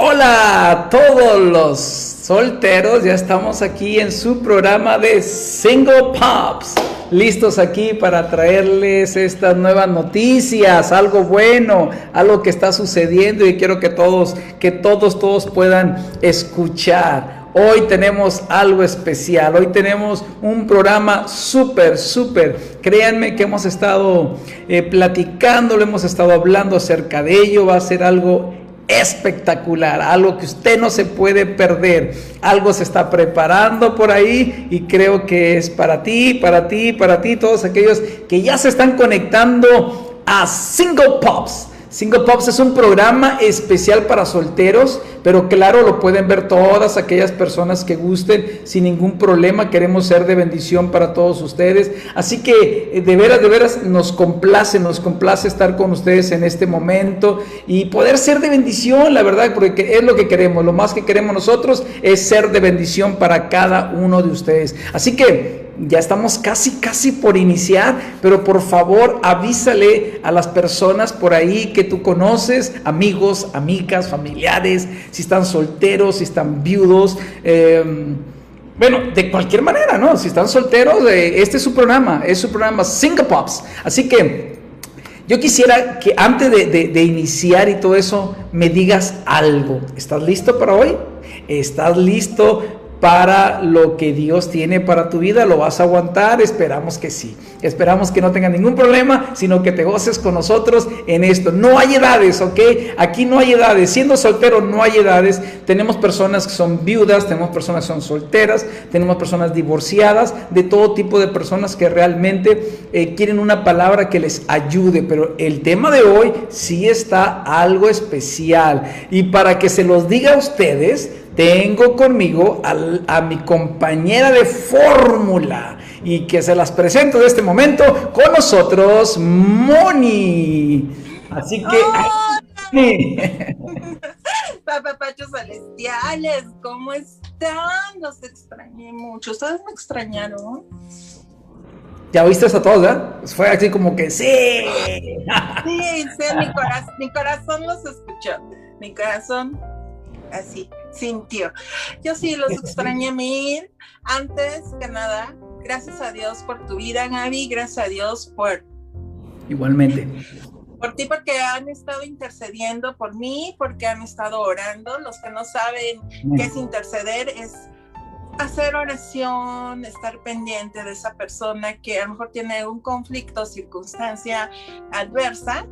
Hola a todos los solteros, ya estamos aquí en su programa de Single Pops, listos aquí para traerles estas nuevas noticias, algo bueno, algo que está sucediendo y quiero que todos, que todos, todos puedan escuchar. Hoy tenemos algo especial, hoy tenemos un programa súper, súper. Créanme que hemos estado eh, platicando, lo hemos estado hablando acerca de ello, va a ser algo espectacular, algo que usted no se puede perder. Algo se está preparando por ahí y creo que es para ti, para ti, para ti, todos aquellos que ya se están conectando a Single Pops. Single Pops es un programa especial para solteros, pero claro, lo pueden ver todas aquellas personas que gusten sin ningún problema. Queremos ser de bendición para todos ustedes. Así que eh, de veras, de veras nos complace, nos complace estar con ustedes en este momento y poder ser de bendición, la verdad, porque es lo que queremos. Lo más que queremos nosotros es ser de bendición para cada uno de ustedes. Así que ya estamos casi, casi por iniciar, pero por favor avísale a las personas por ahí que tú conoces, amigos, amigas, familiares, si están solteros, si están viudos. Em, bueno, de cualquier manera, ¿no? Si están solteros, eh, este es su programa, es su programa Single Pops. Así que yo quisiera que antes de, de iniciar y todo eso, me digas algo. ¿Estás listo para hoy? ¿Estás listo para lo que Dios tiene para tu vida. ¿Lo vas a aguantar? Esperamos que sí. Esperamos que no tenga ningún problema, sino que te goces con nosotros en esto. No hay edades, ¿ok? Aquí no hay edades. Siendo soltero no hay edades. Tenemos personas que son viudas, tenemos personas que son solteras, tenemos personas divorciadas, de todo tipo de personas que realmente eh, quieren una palabra que les ayude. Pero el tema de hoy sí está algo especial. Y para que se los diga a ustedes, tengo conmigo a mi compañera de fórmula y que se las presento de este momento con nosotros, Moni. Así que... Papapachos celestiales, ¿cómo están? Los extrañé mucho. ¿Ustedes me extrañaron? Ya oíste a todos, ¿verdad? Pues fue así como que sí. Sí, sí, mi, corazón, mi corazón los escuchó. Mi corazón así sintió. Yo sí los extrañé mil. Antes que nada, gracias a Dios por tu vida, Gaby. Gracias a Dios por. Igualmente. Por ti, porque han estado intercediendo por mí, porque han estado orando. Los que no saben qué es interceder, es hacer oración, estar pendiente de esa persona que a lo mejor tiene un conflicto, circunstancia adversa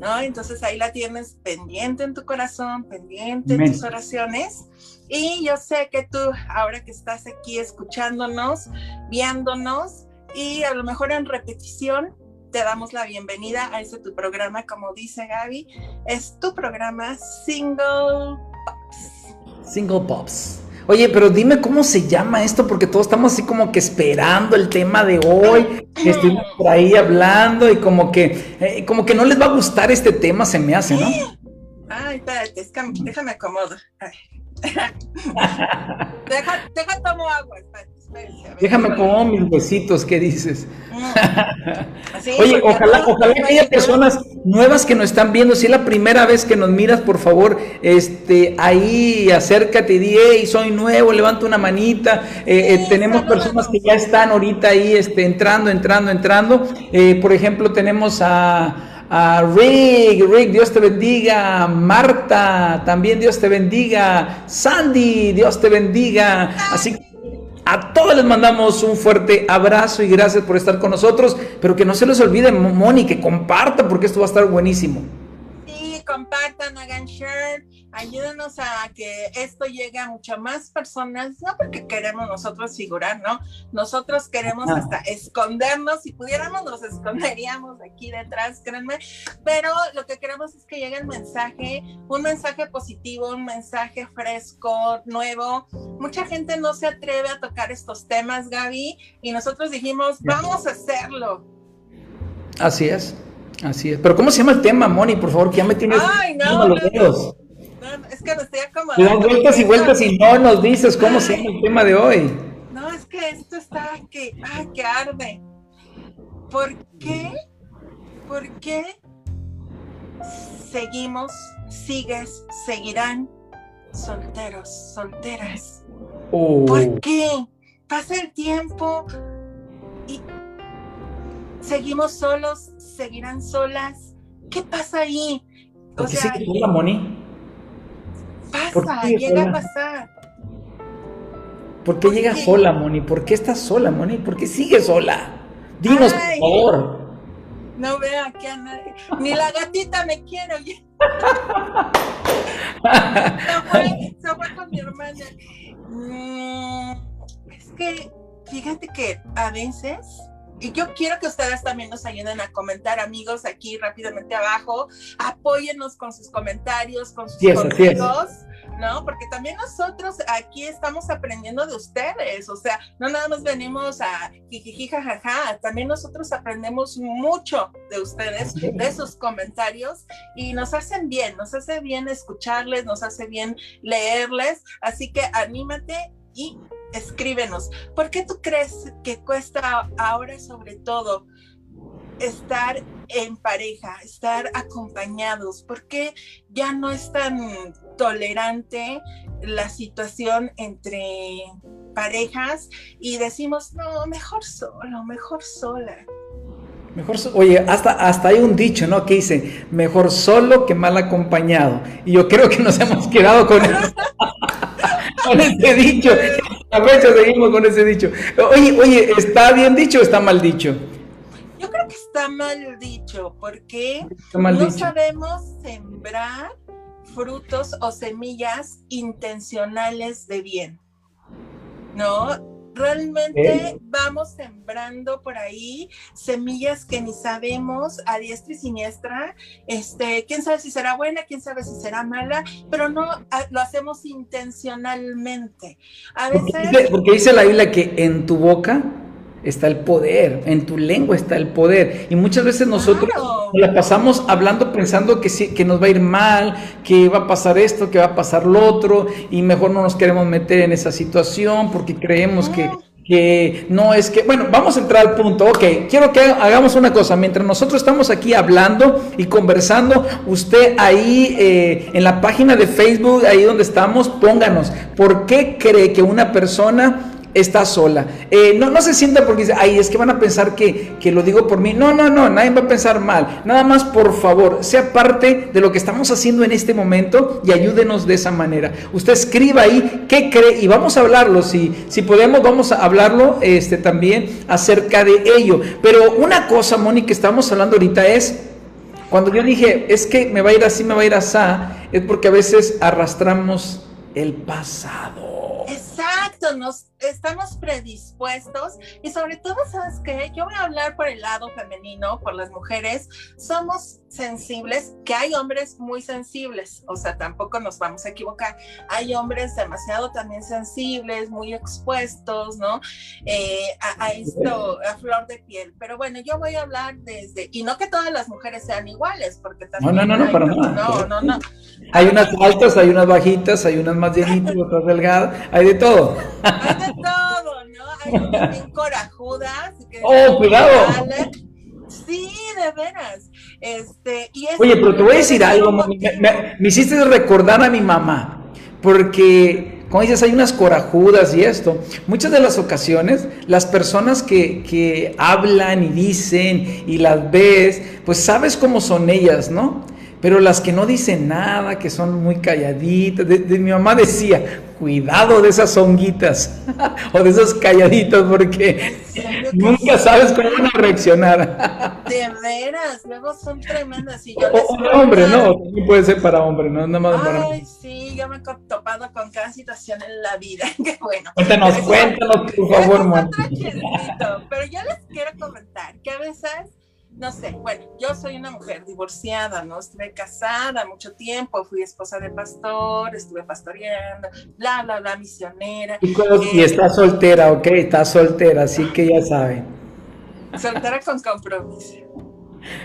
¿no? Entonces ahí la tienes pendiente en tu corazón, pendiente en tus oraciones. Y yo sé que tú, ahora que estás aquí escuchándonos, viéndonos y a lo mejor en repetición, te damos la bienvenida a ese tu programa, como dice Gaby, es tu programa Single Pops. Single Pops. Oye, pero dime cómo se llama esto, porque todos estamos así como que esperando el tema de hoy, que estuvimos por ahí hablando y como que, eh, como que no les va a gustar este tema, se me hace, ¿no? Ay, espérate, déjame acomodar. deja, deja tomo agua, espérate. Déjame como mis besitos, ¿qué dices? Mm. Oye, ojalá, ojalá que haya personas nuevas que nos están viendo. Si es la primera vez que nos miras, por favor, este, ahí acércate y di, hey, soy nuevo, levanta una manita. Eh, eh, tenemos personas que ya están ahorita ahí este, entrando, entrando, entrando. Eh, por ejemplo, tenemos a a Rick, Rick, Dios te bendiga. Marta, también Dios te bendiga. Sandy, Dios te bendiga. Así que a todos les mandamos un fuerte abrazo y gracias por estar con nosotros, pero que no se les olvide, Moni, que compartan porque esto va a estar buenísimo. Sí, compartan, hagan share ayúdenos a que esto llegue a muchas más personas, no porque queremos nosotros figurar, ¿no? Nosotros queremos hasta escondernos, si pudiéramos nos esconderíamos aquí detrás, créanme, pero lo que queremos es que llegue el mensaje, un mensaje positivo, un mensaje fresco, nuevo. Mucha gente no se atreve a tocar estos temas, Gaby, y nosotros dijimos, vamos a hacerlo. Así es. Así es. Pero ¿cómo se llama el tema, Moni? Por favor, que ya me tienes Ay, no, los dedos es que me estoy acomodando. vueltas y vueltas y no nos dices cómo se llama el tema de hoy. No, es que esto está que, ay, que arde. ¿Por qué? ¿Por qué seguimos, sigues, seguirán solteros, solteras. Oh. ¿Por qué? Pasa el tiempo y seguimos solos, seguirán solas. ¿Qué pasa ahí? ¿Por qué sola, Moni? Pasa, llega a pasar. ¿Por qué llega sola, Moni? ¿Por qué estás sola, Moni? ¿Por qué sigue sola? Dinos, por favor. No veo aquí a nadie. Ni la gatita me quiere, oye. se, fue, con mi hermana. Mm, es que, fíjate que a veces y yo quiero que ustedes también nos ayuden a comentar, amigos, aquí rápidamente abajo. Apóyennos con sus comentarios, con sus consejos, ¿no? Porque también nosotros aquí estamos aprendiendo de ustedes. O sea, no nada más venimos a jijiji, jajaja, también nosotros aprendemos mucho de ustedes, de sus comentarios, y nos hacen bien, nos hace bien escucharles, nos hace bien leerles. Así que anímate y escríbenos. ¿Por qué tú crees que cuesta ahora sobre todo estar en pareja, estar acompañados? ¿Por qué ya no es tan tolerante la situación entre parejas y decimos, no, mejor solo, mejor sola? Mejor, oye, hasta, hasta hay un dicho, ¿no? Que dice, mejor solo que mal acompañado. Y yo creo que nos hemos quedado con, con ese dicho. A veces seguimos con ese dicho. Oye, oye, ¿está bien dicho o está mal dicho? Yo creo que está mal dicho, porque no sabemos sembrar frutos o semillas intencionales de bien. ¿No? Realmente vamos sembrando por ahí semillas que ni sabemos a diestra y siniestra. Este, quién sabe si será buena, quién sabe si será mala, pero no lo hacemos intencionalmente. A veces. Porque dice, la Biblia que en tu boca está el poder, en tu lengua está el poder. Y muchas veces nosotros la pasamos hablando pensando que, sí, que nos va a ir mal, que va a pasar esto, que va a pasar lo otro, y mejor no nos queremos meter en esa situación porque creemos que, que no es que, bueno, vamos a entrar al punto, ok, quiero que hagamos una cosa, mientras nosotros estamos aquí hablando y conversando, usted ahí eh, en la página de Facebook, ahí donde estamos, pónganos, ¿por qué cree que una persona está sola. Eh, no, no se sienta porque dice, ay, es que van a pensar que, que, lo digo por mí. No, no, no, nadie va a pensar mal. Nada más, por favor, sea parte de lo que estamos haciendo en este momento y ayúdenos de esa manera. Usted escriba ahí qué cree y vamos a hablarlo. Si, si podemos, vamos a hablarlo este, también acerca de ello. Pero una cosa, Mónica, que estamos hablando ahorita es, cuando yo dije, es que me va a ir así, me va a ir así, es porque a veces arrastramos el pasado. Exacto, nos estamos predispuestos y sobre todo, ¿sabes qué? Yo voy a hablar por el lado femenino, por las mujeres, somos sensibles, que hay hombres muy sensibles, o sea, tampoco nos vamos a equivocar, hay hombres demasiado también sensibles, muy expuestos, ¿no? Eh, a, esto, a flor de piel, pero bueno, yo voy a hablar desde, y no que todas las mujeres sean iguales, porque también... No, no, no, no, para nada. No, no, no. Hay unas altas, hay unas bajitas, hay unas más llenitas, otras delgadas, hay de todo. Hay de todo, ¿no? Hay unas bien corajudas. oh, cuidado. Sí, de veras. Este, y Oye, pero te voy a decir algo, me, hiciste recordar a mi mamá, porque, como dices, hay unas corajudas y esto. Muchas de las ocasiones, las personas que, que hablan y dicen y las ves, pues sabes cómo son ellas, ¿no? Pero las que no dicen nada, que son muy calladitas, de, mi mamá decía, cuidado de esas honguitas o de esos calladitos porque nunca sabes cómo van a reaccionar. De veras, luego son tremendas. Y yo o, hombre, no, también puede ser para hombre, no nada más para Ay, sí, yo me he topado con cada situación en la vida. Qué bueno. Cuéntanos, cuéntanos, por favor, Pero yo les quiero comentar que a veces no sé, bueno, yo soy una mujer divorciada, ¿no? Estuve casada mucho tiempo, fui esposa de pastor, estuve pastoreando, bla, bla, bla, misionera. Y, eh, está soltera, ok, está soltera, así que ya saben. Soltera con compromiso.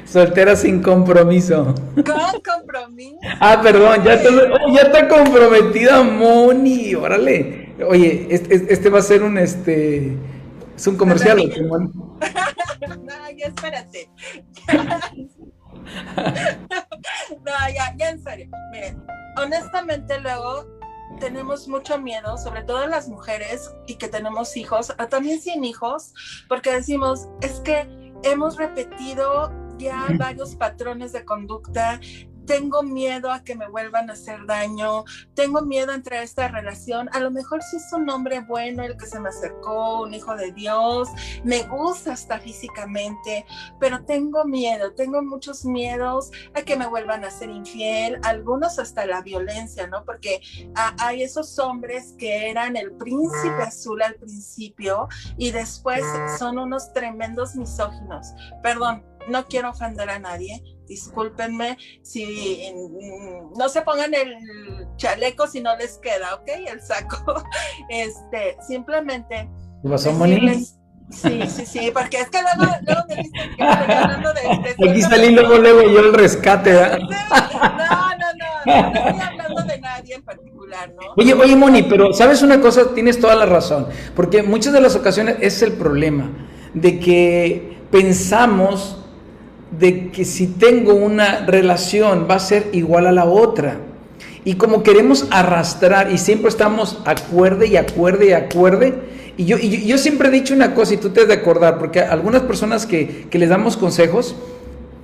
Soltera sin compromiso. Con compromiso. Ah, perdón, ya está, oh, ya está comprometida Moni, órale. Oye, este, este va a ser un este es un comercial. no, ya espérate. no, ya, ya en serio. Miren, honestamente luego tenemos mucho miedo, sobre todo las mujeres y que tenemos hijos, también sin hijos, porque decimos, es que hemos repetido ya varios patrones de conducta tengo miedo a que me vuelvan a hacer daño, tengo miedo a entrar a esta relación, a lo mejor si es un hombre bueno el que se me acercó, un hijo de Dios, me gusta hasta físicamente, pero tengo miedo, tengo muchos miedos a que me vuelvan a ser infiel, algunos hasta la violencia, ¿no? Porque hay esos hombres que eran el príncipe azul al principio y después son unos tremendos misóginos. Perdón, no quiero ofender a nadie, discúlpenme si no se pongan el chaleco si no les queda, ¿ok? El saco. Este, simplemente. Sí, sí, sí, porque es que luego, luego me dicen que estoy hablando de... Aquí salí luego, luego yo el rescate, ¿verdad? No, no, no, no estoy hablando de nadie en particular, ¿no? Oye, oye, Moni, pero ¿sabes una cosa? Tienes toda la razón, porque muchas de las ocasiones es el problema de que pensamos de que si tengo una relación va a ser igual a la otra. Y como queremos arrastrar y siempre estamos acuerde y acuerde y acuerde, y yo, y yo, siempre he dicho una cosa y tú te has de acordar, porque algunas personas que, les damos consejos,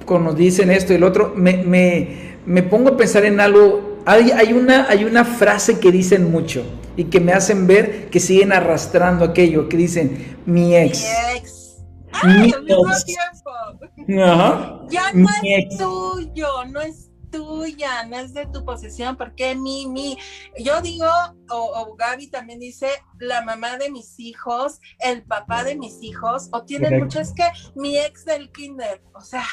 cuando nos dicen esto y el otro, me, pongo a pensar en algo, hay, hay, una, hay una frase que dicen mucho y que me hacen ver que siguen arrastrando aquello, que dicen, mi ex. Mi ex ¡Ay, mismo tiempo! Ajá. Ya no es tuyo, no es tuya, no es de tu posesión, porque mi, mi, yo digo, o, o, Gaby también dice, la mamá de mis hijos, el papá de mis hijos, o tienen mucho, es que mi ex del kinder, o sea,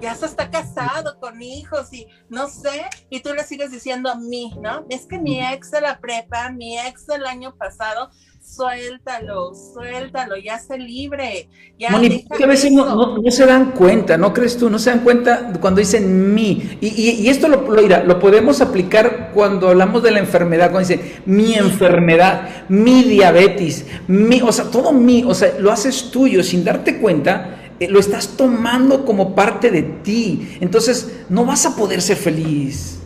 ya se está casado con hijos y no sé, y tú le sigues diciendo a mí, ¿no? Es que mi ex de la prepa, mi ex del año pasado, suéltalo, suéltalo, ya se libre. Ya a veces no, se dan cuenta, ¿no crees tú? No se dan cuenta cuando dicen mi. Y, esto lo, lo, lo, podemos aplicar cuando hablamos de la enfermedad, cuando dicen mi enfermedad, mi diabetes, mi, o sea, todo mi, o sea, lo haces tuyo sin darte cuenta. Eh, lo estás tomando como parte de ti. Entonces, no vas a poder ser feliz.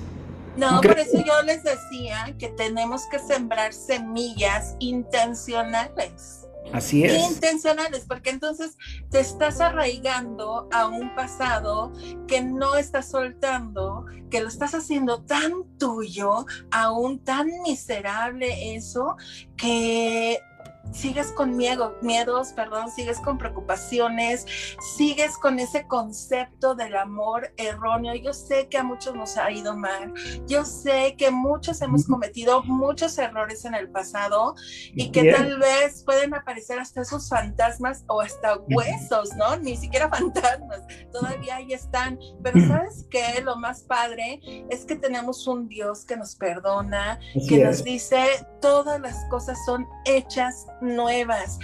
No, por eso yo les decía que tenemos que sembrar semillas intencionales. Así es. Intencionales, porque entonces te estás arraigando a un pasado que no estás soltando, que lo estás haciendo tan tuyo, aún tan miserable eso, que sigues con miedo, miedos, perdón, sigues con preocupaciones, sigues con ese concepto del amor erróneo. Yo sé que a muchos nos ha ido mal, yo sé que muchos hemos cometido muchos errores en el pasado y que tal vez pueden aparecer hasta esos fantasmas o hasta huesos, ¿no? Ni siquiera fantasmas, todavía ahí están. Pero sabes qué, lo más padre es que tenemos un Dios que nos perdona, que nos dice todas las cosas son hechas nuevas.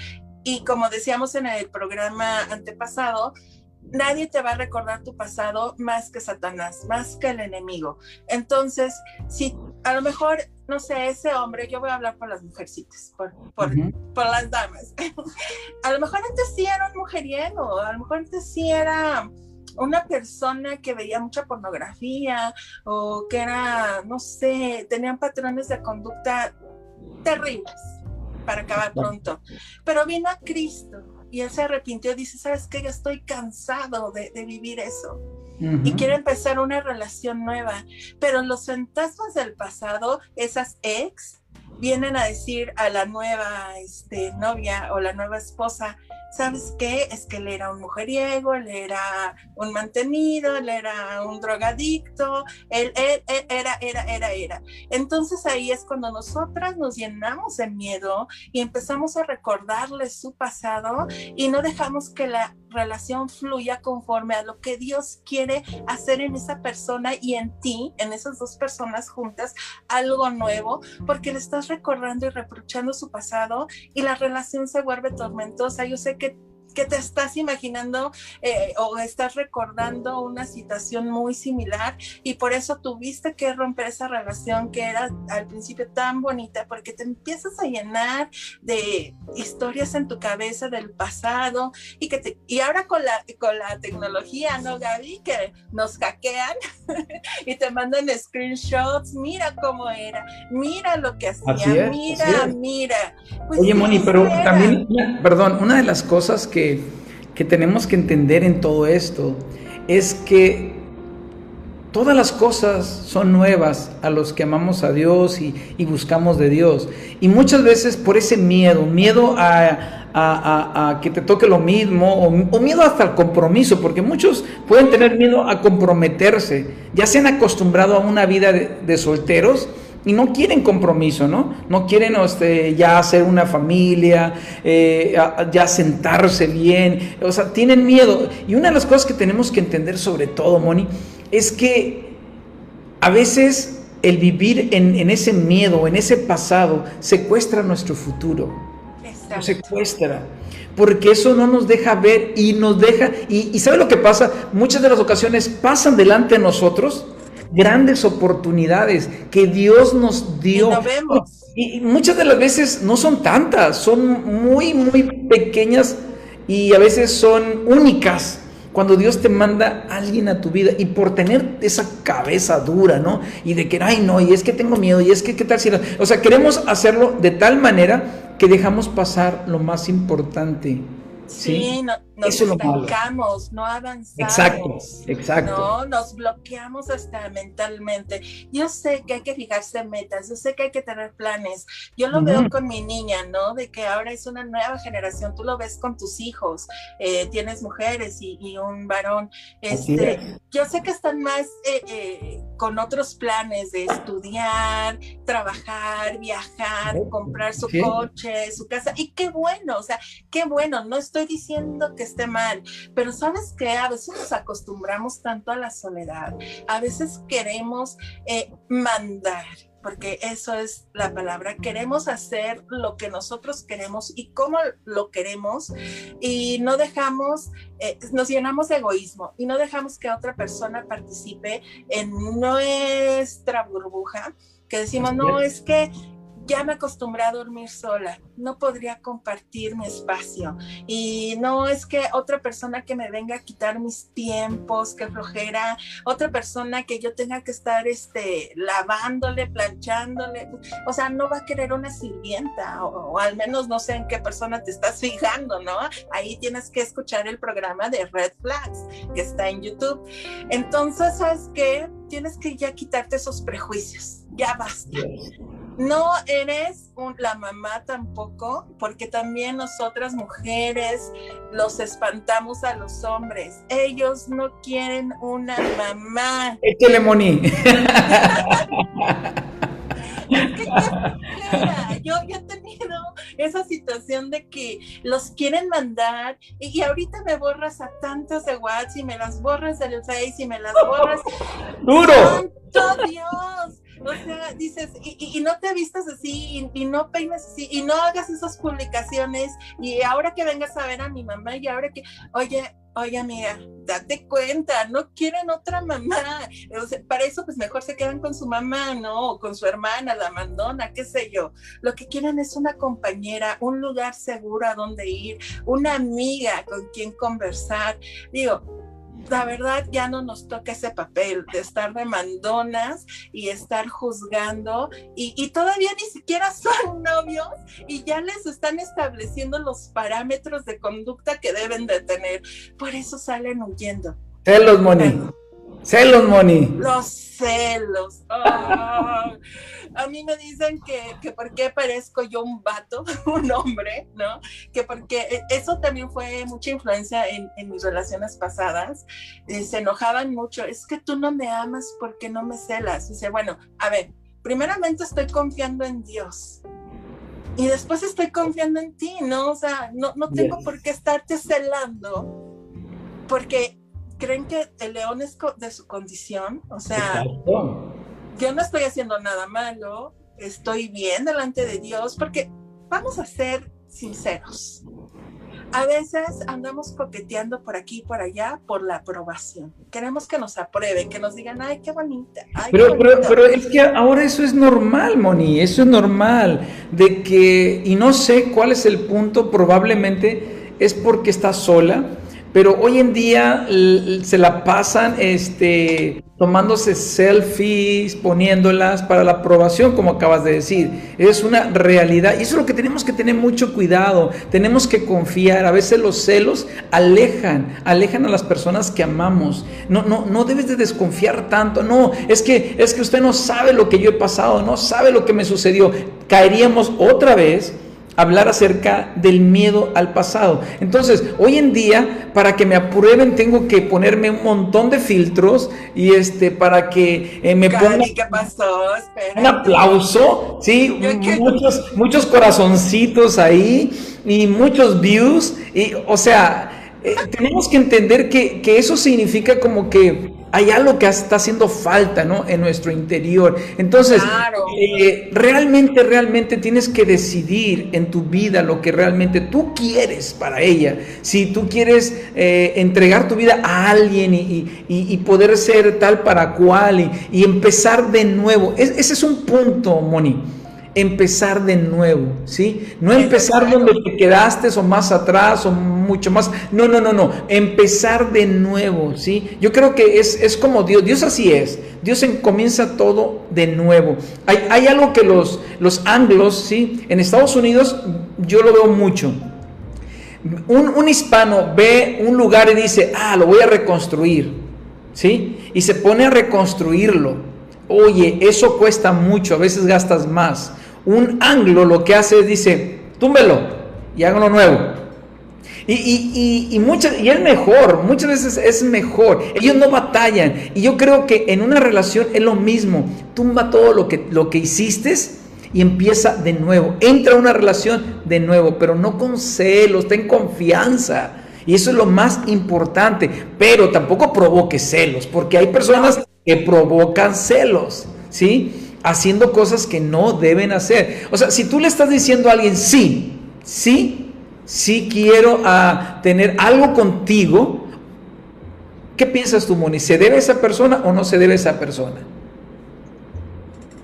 Y como decíamos en el programa antepasado, nadie te va a recordar tu pasado más que Satanás, más que el enemigo. Entonces, si a lo mejor, no sé, ese hombre, yo voy a hablar por las mujercitas, por, por, por las damas. a lo mejor antes sí era un mujeriego, a lo mejor antes sí era una persona que veía mucha pornografía o que era, no sé, tenían patrones de conducta terribles para acabar pronto. Pero vino a Cristo y él se arrepintió, dice, ¿sabes qué? Yo estoy cansado de, vivir eso. Y quiere empezar una relación nueva. Pero los fantasmas del pasado, esas ex, vienen a decir a la nueva este, novia o la nueva esposa, ¿sabes qué? Es que él era un mujeriego, él era un mantenido, él era un drogadicto, él, era, era, era, era. Entonces ahí es cuando nosotras nos llenamos de miedo y empezamos a recordarle su pasado y no dejamos que la relación fluya conforme a lo que Dios quiere hacer en esa persona y en ti, en esas dos personas juntas, algo nuevo, porque le estás recordando y reprochando su pasado y la relación se vuelve tormentosa. Yo sé que que te estás imaginando eh, o estás recordando una situación muy similar y por eso tuviste que romper esa relación que era al principio tan bonita porque te empiezas a llenar de historias en tu cabeza del pasado y que te, y ahora con la con la tecnología no Gaby que nos hackean y te mandan screenshots mira cómo era mira lo que hacía mira mira. Pues, oye Moni pero también perdón una de las cosas que que, tenemos que entender en todo esto es que todas las cosas son nuevas a los que amamos a Dios y, buscamos de Dios. Y muchas veces por ese miedo, miedo a, que te toque lo mismo o, miedo hasta el compromiso, porque muchos pueden tener miedo a comprometerse, ya se han acostumbrado a una vida de solteros y no quieren compromiso, ¿no? No quieren este, ya hacer una familia, eh, ya sentarse bien, o sea, tienen miedo. Y una de las cosas que tenemos que entender sobre todo, Moni, es que a veces el vivir en, ese miedo, en ese pasado, secuestra nuestro futuro. Exacto. Secuestra. Porque eso no nos deja ver y nos deja, y, y ¿sabe lo que pasa? Muchas de las ocasiones pasan delante de nosotros grandes oportunidades que Dios nos dio. Y, muchas de las veces no son tantas, son muy, muy pequeñas y a veces son únicas. Cuando Dios te manda a alguien a tu vida y por tener esa cabeza dura, ¿no? Y de que, ay, no, y es que tengo miedo, y es que, ¿qué tal si O sea, queremos hacerlo de tal manera que dejamos pasar lo más importante. Sí, no, nos estancamos, no avanzamos. Exacto, exacto. No, nos bloqueamos hasta mentalmente. Yo sé que hay que fijarse en metas, yo sé que hay que tener planes. Yo lo veo con mi niña, ¿no? De que ahora es una nueva generación. Tú lo ves con tus hijos, eh, tienes mujeres y, un varón. Este, yo sé que están más eh, eh, con otros planes de estudiar, trabajar, viajar, comprar su coche, su casa. Y qué bueno, o sea, qué bueno. No estoy diciendo que esté mal, pero sabes que a veces nos acostumbramos tanto a la soledad, a veces queremos eh, mandar porque eso es la palabra. Queremos hacer lo que nosotros queremos y cómo lo queremos y no dejamos, eh, nos llenamos de egoísmo y no dejamos que otra persona participe en nuestra burbuja, que decimos, no, es que ya me acostumbré a dormir sola, no podría compartir mi espacio y no es que otra persona que me venga a quitar mis tiempos, que flojera, otra persona que yo tenga que estar este, lavándole, planchándole, o sea, no va a querer una sirvienta o, al menos no sé en qué persona te estás fijando, ¿no? Ahí tienes que escuchar el programa de Red Flags que está en YouTube. Entonces, ¿sabes qué? Tienes que ya quitarte esos prejuicios, ya basta no eres la mamá tampoco, porque también nosotras mujeres los espantamos a los hombres. Ellos no quieren una mamá. Échale, Moni. yo, he tenido esa situación de que los quieren mandar y, ahorita me borras a tantos de WhatsApp y me las borras del Face y me las borras. ¡Duro! ¡Santo Dios! O sea, dices, y, no te vistas así, y, no peines así, y no hagas esas publicaciones, y ahora que vengas a ver a mi mamá, y ahora que, oye, oye amiga, date cuenta, no quieren otra mamá. O sea, para eso, pues mejor se quedan con su mamá, ¿no? O con su hermana, la mandona, qué sé yo. Lo que quieren es una compañera, un lugar seguro a donde ir, una amiga con quien conversar. Digo, la verdad ya no nos toca ese papel de estar de mandonas y estar juzgando y, todavía ni siquiera son novios y ya les están estableciendo los parámetros de conducta que deben de tener. Por eso salen huyendo. Celos, Moni. Celos, Moni. Los celos. Ah a mí me dicen que, que por qué parezco yo un vato, un hombre, ¿no? Que porque eso también fue mucha influencia en, en mis relaciones pasadas. Eh, se enojaban mucho, es que tú no me amas porque no me celas. Dice, bueno, a ver, primeramente estoy confiando en Dios. Y después estoy confiando en ti, ¿no? O sea, no, no tengo por qué estarte celando porque creen que el león es de su condición, o sea, yo no estoy haciendo nada malo, estoy bien delante de Dios, porque vamos a ser sinceros. a veces andamos coqueteando por aquí y por allá por la aprobación. Queremos que nos aprueben, que nos digan, ay, qué bonita. pero, Pero, es que ahora eso es normal, Moni, eso es normal. De que, y no sé cuál es el punto, probablemente es porque estás sola pero hoy en día se la pasan este, tomándose selfies, poniéndolas para la aprobación, como acabas de decir. Es una realidad. Y eso es lo que tenemos que tener mucho cuidado. Tenemos que confiar. A veces los celos alejan, alejan a las personas que amamos. No, no, no debes de desconfiar tanto. No, es que, es que usted no sabe lo que yo he pasado, no sabe lo que me sucedió. Caeríamos otra vez hablar acerca del miedo al pasado. Entonces, hoy en día, para que me aprueben, tengo que ponerme un montón de filtros y este, para que eh, me pongan un aplauso, sí, muchos, muchos corazoncitos ahí y muchos views. Y, o sea, eh, tenemos que entender que, que eso significa como que hay algo que está haciendo falta ¿no? en nuestro interior. Entonces, eh, realmente, realmente tienes que decidir en tu vida lo que realmente tú quieres para ella. Si tú quieres eh, entregar tu vida a alguien y, poder ser tal para cual y, empezar de nuevo. ese es un punto, Moni empezar de nuevo, ¿sí? No empezar donde te quedaste o más atrás o mucho más. No, no, no, no. Empezar de nuevo, ¿sí? Yo creo que es, es como Dios. Dios así es. Dios comienza todo de nuevo. Hay, hay algo que los, los anglos, ¿sí? En Estados Unidos yo lo veo mucho. Un, un hispano ve un lugar y dice, ah, lo voy a reconstruir, ¿sí? Y se pone a reconstruirlo. Oye, eso cuesta mucho, a veces gastas más. Un anglo lo que hace es dice, túmbelo y hágalo nuevo. Y, y, y, y, y es mejor, muchas veces es mejor. Ellos no batallan. Y yo creo que en una relación es lo mismo. Tumba todo lo que, lo que hiciste y empieza de nuevo. Entra a una relación de nuevo, pero no con celos, ten confianza. Y eso es lo más importante. Pero tampoco provoque celos, porque hay personas que provocan celos, ¿sí? haciendo cosas que no deben hacer. O sea, si tú le estás diciendo a alguien, sí, sí, sí quiero ah, tener algo contigo, ¿qué piensas tú, Moni? ¿Se debe a esa persona o no se debe a esa persona?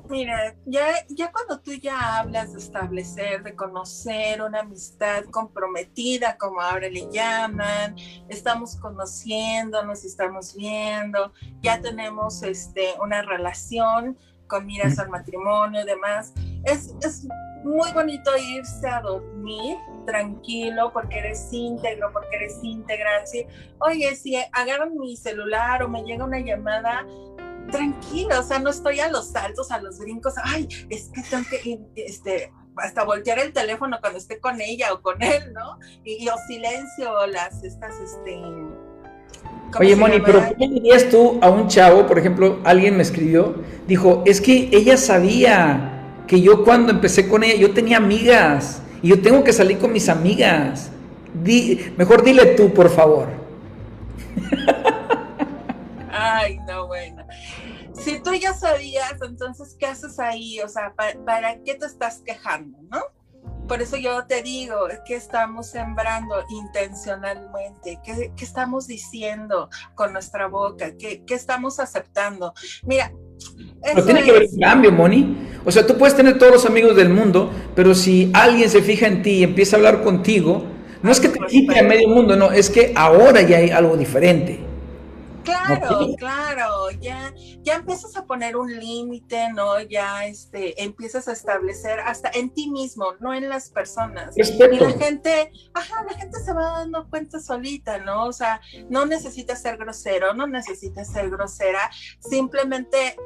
Mira, ya, ya cuando tú ya hablas de establecer, de conocer una amistad comprometida, como ahora le llaman, estamos conociendo, nos estamos viendo, ya tenemos este, una relación, con miras al matrimonio y demás. Es, es muy bonito irse a dormir tranquilo porque eres íntegro, porque eres íntegra. Oye, si agarran mi celular o me llega una llamada, tranquilo, o sea, no estoy a los saltos, a los brincos, ay, es que tengo que, este, hasta voltear el teléfono cuando esté con ella o con él, ¿no? Y, y o silencio las, estas, este, Oye, Moni, pero ¿qué dirías tú a un chavo, por ejemplo, alguien me escribió, dijo, es que ella sabía que yo cuando empecé con ella, yo tenía amigas y yo tengo que salir con mis amigas. mejor dile tú, por favor. Ay, no, bueno. Si tú ya sabías, entonces, ¿qué haces ahí? O sea, para qué te estás quejando, no? Por eso yo te digo, ¿qué estamos sembrando intencionalmente? ¿Qué, estamos diciendo con nuestra boca? ¿Qué, estamos aceptando? Mira, pero tiene que haber un cambio, Moni. O sea, tú puedes tener todos los amigos del mundo, pero si alguien se fija en ti y empieza a hablar contigo, no es que te quite a medio mundo, no, es que ahora ya hay algo diferente. Claro, claro, ya, ya empiezas a poner un límite, ¿no? Ya este, empiezas a establecer hasta en ti mismo, no en las personas. Y la gente, ajá, la gente se va dando cuenta solita, ¿no? O sea, no necesitas ser grosero, no necesitas ser grosera, simplemente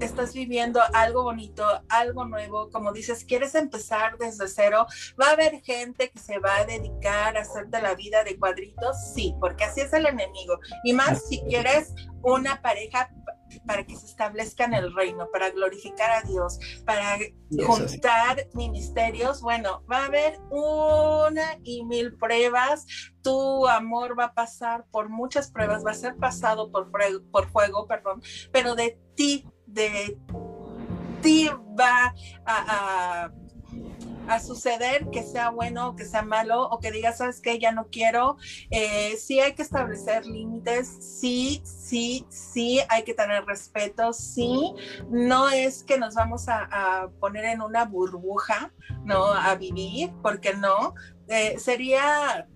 estás viviendo algo bonito, algo nuevo, como dices, quieres empezar desde cero, va a haber gente que se va a dedicar a hacerte la vida de cuadritos, sí, porque así es el enemigo. Y más si quieres una pareja para que se establezca en el reino, para glorificar a Dios, para juntar ministerios, bueno, va a haber una y mil pruebas, tu amor va a pasar por muchas pruebas, va a ser pasado por, por fuego, perdón, pero de ti de ti va a, a suceder, que sea bueno o que sea malo, o que digas, sabes que ya no quiero. Eh, sí hay que establecer límites, sí, sí, sí hay que tener respeto, sí. No es que nos vamos a, poner en una burbuja, ¿no? A vivir, porque no. Eh, sería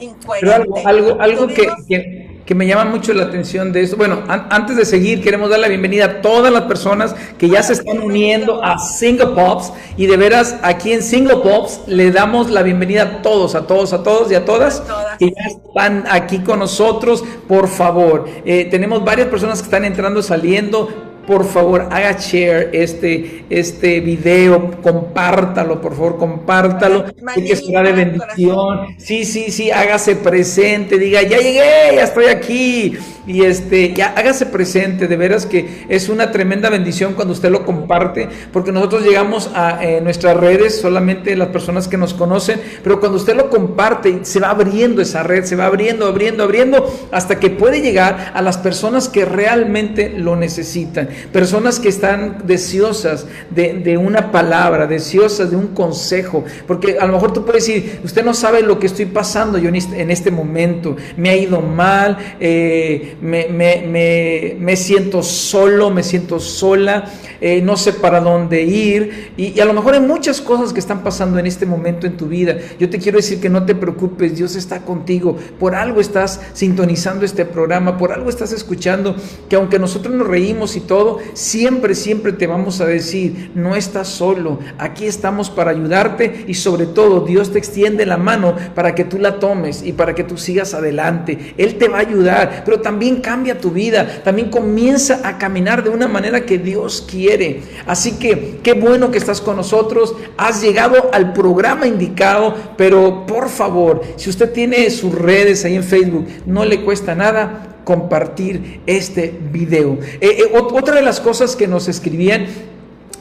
incoherente. algo, algo, que que me llama mucho la atención de esto. Bueno, antes de seguir, queremos dar la bienvenida a todas las personas que ya se están uniendo a Single Pops. Y de veras, aquí en Single Pops le damos la bienvenida a todos, a todos, a todos y a todas, que ya están aquí con nosotros. Por favor, eh, tenemos varias personas que están entrando, saliendo por favor, haga share este, este video, compártalo, por favor, compártalo, que será de bendición. Sí, sí, sí, hágase presente, diga, ya llegué, ya estoy aquí y este, ya hágase presente, de veras que es una tremenda bendición cuando usted lo comparte, porque nosotros llegamos a eh, nuestras redes, solamente las personas que nos conocen, pero cuando usted lo comparte, se va abriendo esa red, se va abriendo, abriendo, abriendo, hasta que puede llegar a las personas que realmente lo necesitan, personas que están deseosas de, una palabra, deseosas de un consejo, porque a lo mejor tú puedes decir, usted no sabe lo que estoy pasando yo en este, este momento, me ha ido mal, eh, me, siento solo, me siento sola, eh, no sé para dónde ir. Y, a lo mejor hay muchas cosas que están pasando en este momento en tu vida. Yo te quiero decir que no te preocupes, Dios está contigo. Por algo estás sintonizando este programa, por algo estás escuchando, que aunque nosotros nos reímos y todo, siempre, siempre te vamos a decir, no estás solo, aquí estamos para ayudarte y sobre todo Dios te extiende la mano para que tú la tomes y para que tú sigas adelante. Él te va a ayudar, pero también cambia tu vida, también comienza a caminar de una manera que Dios quiere. Así que qué bueno que estás con nosotros, has llegado al programa indicado, pero por favor, si usted tiene sus redes ahí en Facebook, no le cuesta nada compartir este video. Eh, eh, otra de las cosas que nos escribían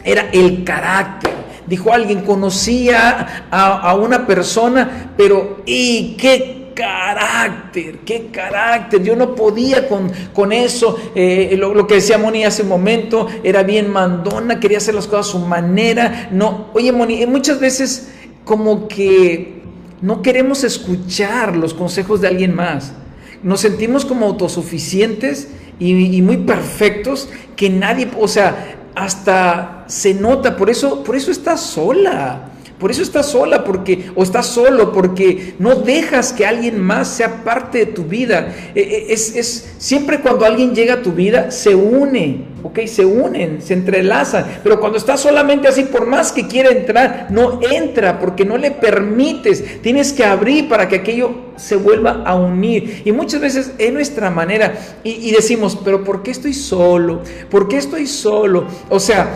era el carácter. Dijo alguien, conocía a, a una persona, pero ¿y qué carácter, qué carácter. Yo no podía con, con eso. Eh, lo, que decía Moni hace un momento, era bien mandona, quería hacer las cosas a su manera. No, oye Moni, muchas veces como que no queremos escuchar los consejos de alguien más. Nos sentimos como autosuficientes y, muy perfectos que nadie, o sea, hasta se nota, por eso, por eso estás sola. Por eso estás sola, porque, o estás solo, porque no dejas que alguien más sea parte de tu vida. E, e, es, es, siempre cuando alguien llega a tu vida, se une, ¿ok? Se unen, se entrelazan. Pero cuando estás solamente así, por más que quiera entrar, no entra, porque no le permites. Tienes que abrir para que aquello se vuelva a unir. Y muchas veces es nuestra manera. Y, y decimos, pero ¿por qué estoy solo? ¿Por qué estoy solo? O sea,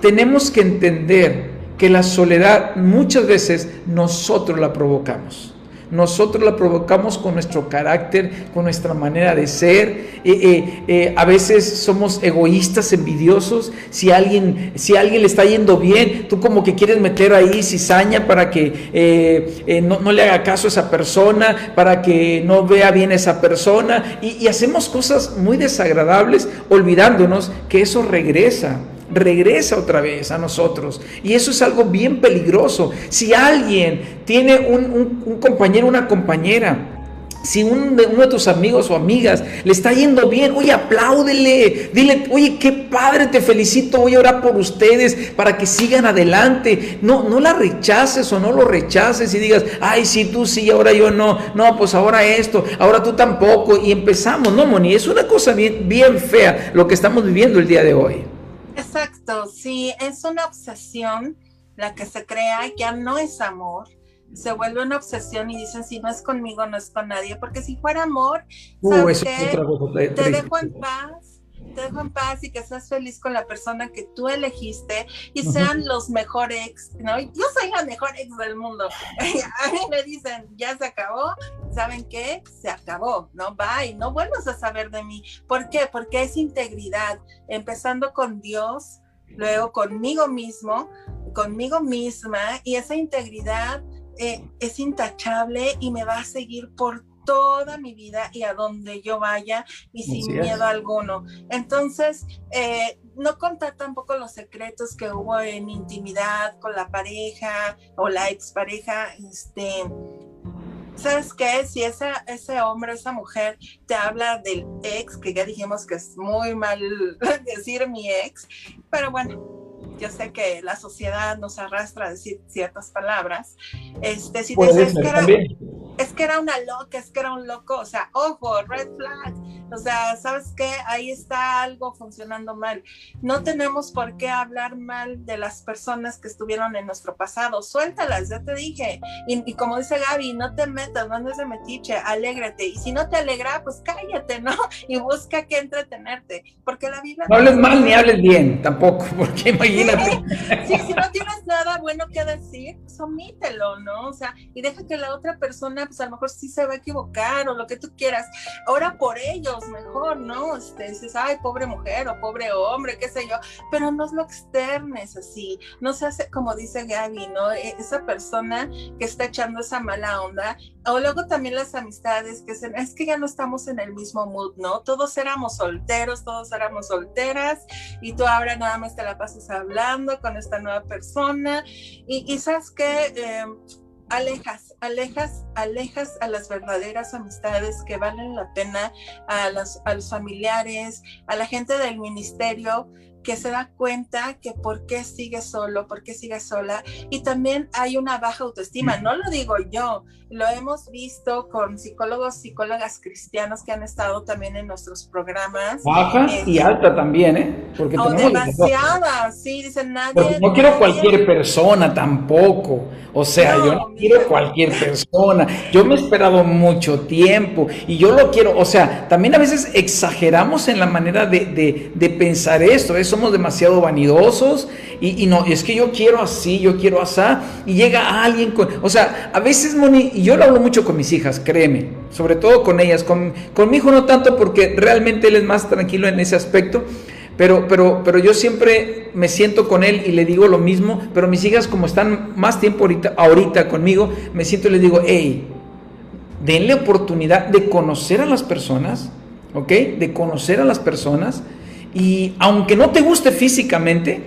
tenemos que entender que la soledad muchas veces nosotros la provocamos. Nosotros la provocamos con nuestro carácter, con nuestra manera de ser. Eh, eh, eh, a veces somos egoístas, envidiosos. Si alguien, si alguien le está yendo bien, tú como que quieres meter ahí cizaña para que no, no, le haga caso a esa persona, para que no vea bien a esa persona. Y, y hacemos cosas muy desagradables olvidándonos que eso regresa regresa otra vez a nosotros. Y eso es algo bien peligroso. Si alguien tiene un, compañero, una compañera, si uno de, tus amigos o amigas le está yendo bien, oye, apláudele, dile, oye, qué padre, te felicito, voy a orar por ustedes para que sigan adelante. No, no la rechaces o no lo rechaces y digas, ay, sí, tú sí, ahora yo no, no, pues ahora esto, ahora tú tampoco. Y empezamos, no, Moni, es una cosa bien, bien fea lo que estamos viviendo el día de hoy. Exacto, sí, es una obsesión la que se crea, ya no es amor, se vuelve una obsesión y dicen, si no es conmigo, no es con nadie, porque si fuera amor, uh, te dejo en paz, te dejo en paz y que seas feliz con la persona que tú elegiste y sean los mejor ex, ¿no? Yo soy la mejor ex del mundo. A mí me dicen, ya se acabó, ¿saben qué? Se acabó, ¿no? Bye, no vuelvas a saber de mí. ¿Por qué? Porque es integridad, empezando con Dios, luego conmigo mismo, conmigo misma, y esa integridad eh, es intachable y me va a seguir por toda mi vida y a donde yo vaya y sin miedo alguno. Entonces, eh, no contar tampoco los secretos que hubo en intimidad con la pareja o la expareja, este, ¿sabes qué? Si esa, ese hombre, esa mujer te habla del ex, que ya dijimos que es muy mal decir mi ex, pero bueno, yo sé que la sociedad nos arrastra a decir ciertas palabras. Este, si te dices es que era una loca, es que era un loco, o sea, ojo, red flag, o sea, ¿sabes qué? Ahí está algo funcionando mal. No tenemos por qué hablar mal de las personas que estuvieron en nuestro pasado, suéltalas, ya te dije. Y, como dice Gaby, no te metas, no andes de metiche, alégrate. Y si no te alegra, pues cállate, ¿no? Y busca que entretenerte, porque la vida... No hables mal ni hables bien, tampoco, porque imagínate. Sí, bueno que decir, pues omítelo, ¿no? O sea, y deja que la otra persona pues a lo mejor sí se va a equivocar o lo que tú quieras. Ahora por ellos mejor, ¿no? Este, dices, ay, pobre mujer o pobre hombre, qué sé yo, pero no es lo externes así, no se hace como dice Gaby, ¿no? E, esa persona que está echando esa mala onda, o luego también las amistades que se, es que ya no estamos en el mismo mood, ¿no? Todos éramos solteros, todos éramos solteras y tú ahora nada más te la pasas hablando con esta nueva persona y, sabes que... Eh, alejas, alejas, alejas a las verdaderas amistades que valen la pena, a, a los familiares, a la gente del ministerio que se da cuenta que por qué sigue solo, por qué sigue sola. Y también hay una baja autoestima, no lo digo yo, lo hemos visto con psicólogos, psicólogas cristianos que han estado también en nuestros programas. Baja y alta también, ¿eh? Porque oh, demasiada, sí, dicen nadie. no quiero cualquier persona tampoco. O sea, yo no quiero cualquier persona. Yo me he esperado mucho tiempo y yo lo quiero. O sea, también a veces exageramos en la manera de, de, de pensar esto. Eso somos demasiado vanidosos y, no, es que yo quiero así, yo quiero así, y llega alguien con, o sea, a veces, Moni, y yo lo hablo mucho con mis hijas, créeme, sobre todo con ellas, con, con mi hijo no tanto porque realmente él es más tranquilo en ese aspecto, pero, pero, pero yo siempre me siento con él y le digo lo mismo, pero mis hijas como están más tiempo ahorita, ahorita conmigo, me siento y les digo, hey, denle oportunidad de conocer a las personas, ¿ok? De conocer a las personas y aunque no te guste físicamente,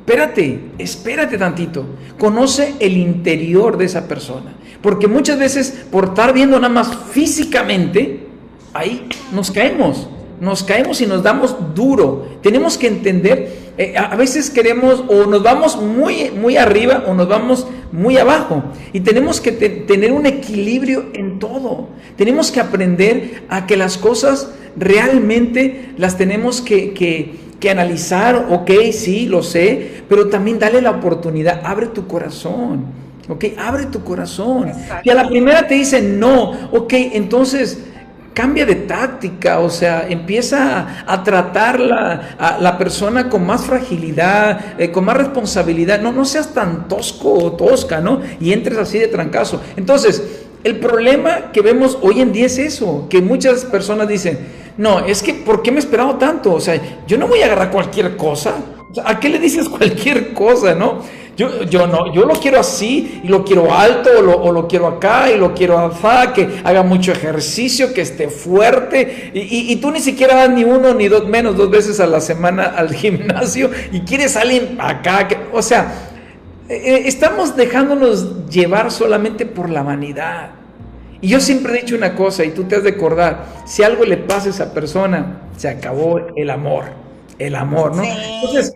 espérate, espérate tantito. Conoce el interior de esa persona. Porque muchas veces por estar viendo nada más físicamente, ahí nos caemos. Nos caemos y nos damos duro. Tenemos que entender, eh, a veces queremos o nos vamos muy, muy arriba o nos vamos muy abajo. Y tenemos que tener un equilibrio en todo. Tenemos que aprender a que las cosas realmente las tenemos que, que, analizar, ok, sí, lo sé, pero también dale la oportunidad, abre tu corazón, ok, abre tu corazón. Y a la primera te dicen no, ok, entonces cambia de táctica, o sea, empieza a, tratar a la persona con más fragilidad, eh, con más responsabilidad, no, no seas tan tosco o tosca, ¿no? Y entres así de trancazo. Entonces, el problema que vemos hoy en día es eso, que muchas personas dicen, no, es que ¿por qué me he esperado tanto? O sea, yo no voy a agarrar cualquier cosa. ¿A qué le dices cualquier cosa, no? Yo, yo no, yo lo quiero así y lo quiero alto o lo, quiero acá y lo quiero acá, que haga mucho ejercicio, que esté fuerte y, tú ni siquiera vas ni uno ni dos, menos dos veces a la semana al gimnasio y quieres salir acá, o sea, estamos dejándonos llevar solamente por la vanidad. Y yo siempre he dicho una cosa, y tú te has de acordar, si algo le pasa a esa persona, se acabó el amor, el amor, ¿no? Entonces,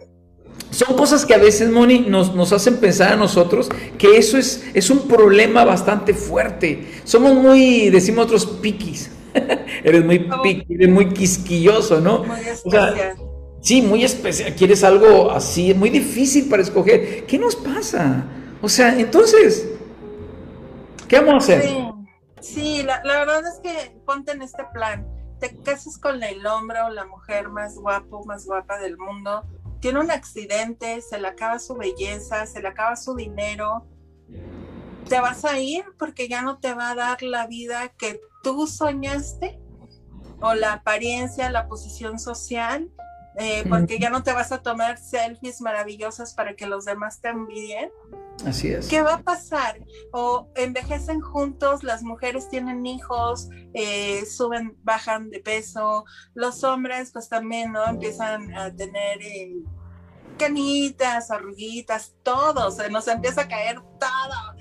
son cosas que a veces, Moni, nos, nos, hacen pensar a nosotros que eso es, es un problema bastante fuerte. Somos muy, decimos otros, piquis. eres muy oh. piqui, eres muy quisquilloso, ¿no? Muy especial. Sí, muy especial. Quieres algo así, muy difícil para escoger. ¿Qué nos pasa? O sea, entonces, ¿qué vamos a hacer? Sí. Sí, la, verdad es que ponte en este plan. Te casas con el hombre o la mujer más guapo, más guapa del mundo. Tiene un accidente, se le acaba su belleza, se le acaba su dinero. Te vas a ir porque ya no te va a dar la vida que tú soñaste o la apariencia, la posición social. Eh, porque ya no te vas a tomar selfies maravillosas para que los demás te envidien. Así es. ¿Qué va a pasar? O envejecen juntos, las mujeres tienen hijos, eh, suben, bajan de peso, los hombres pues también, ¿no? Empiezan a tener... Eh, canitas, arruguitas, todo, se nos empieza a caer todo.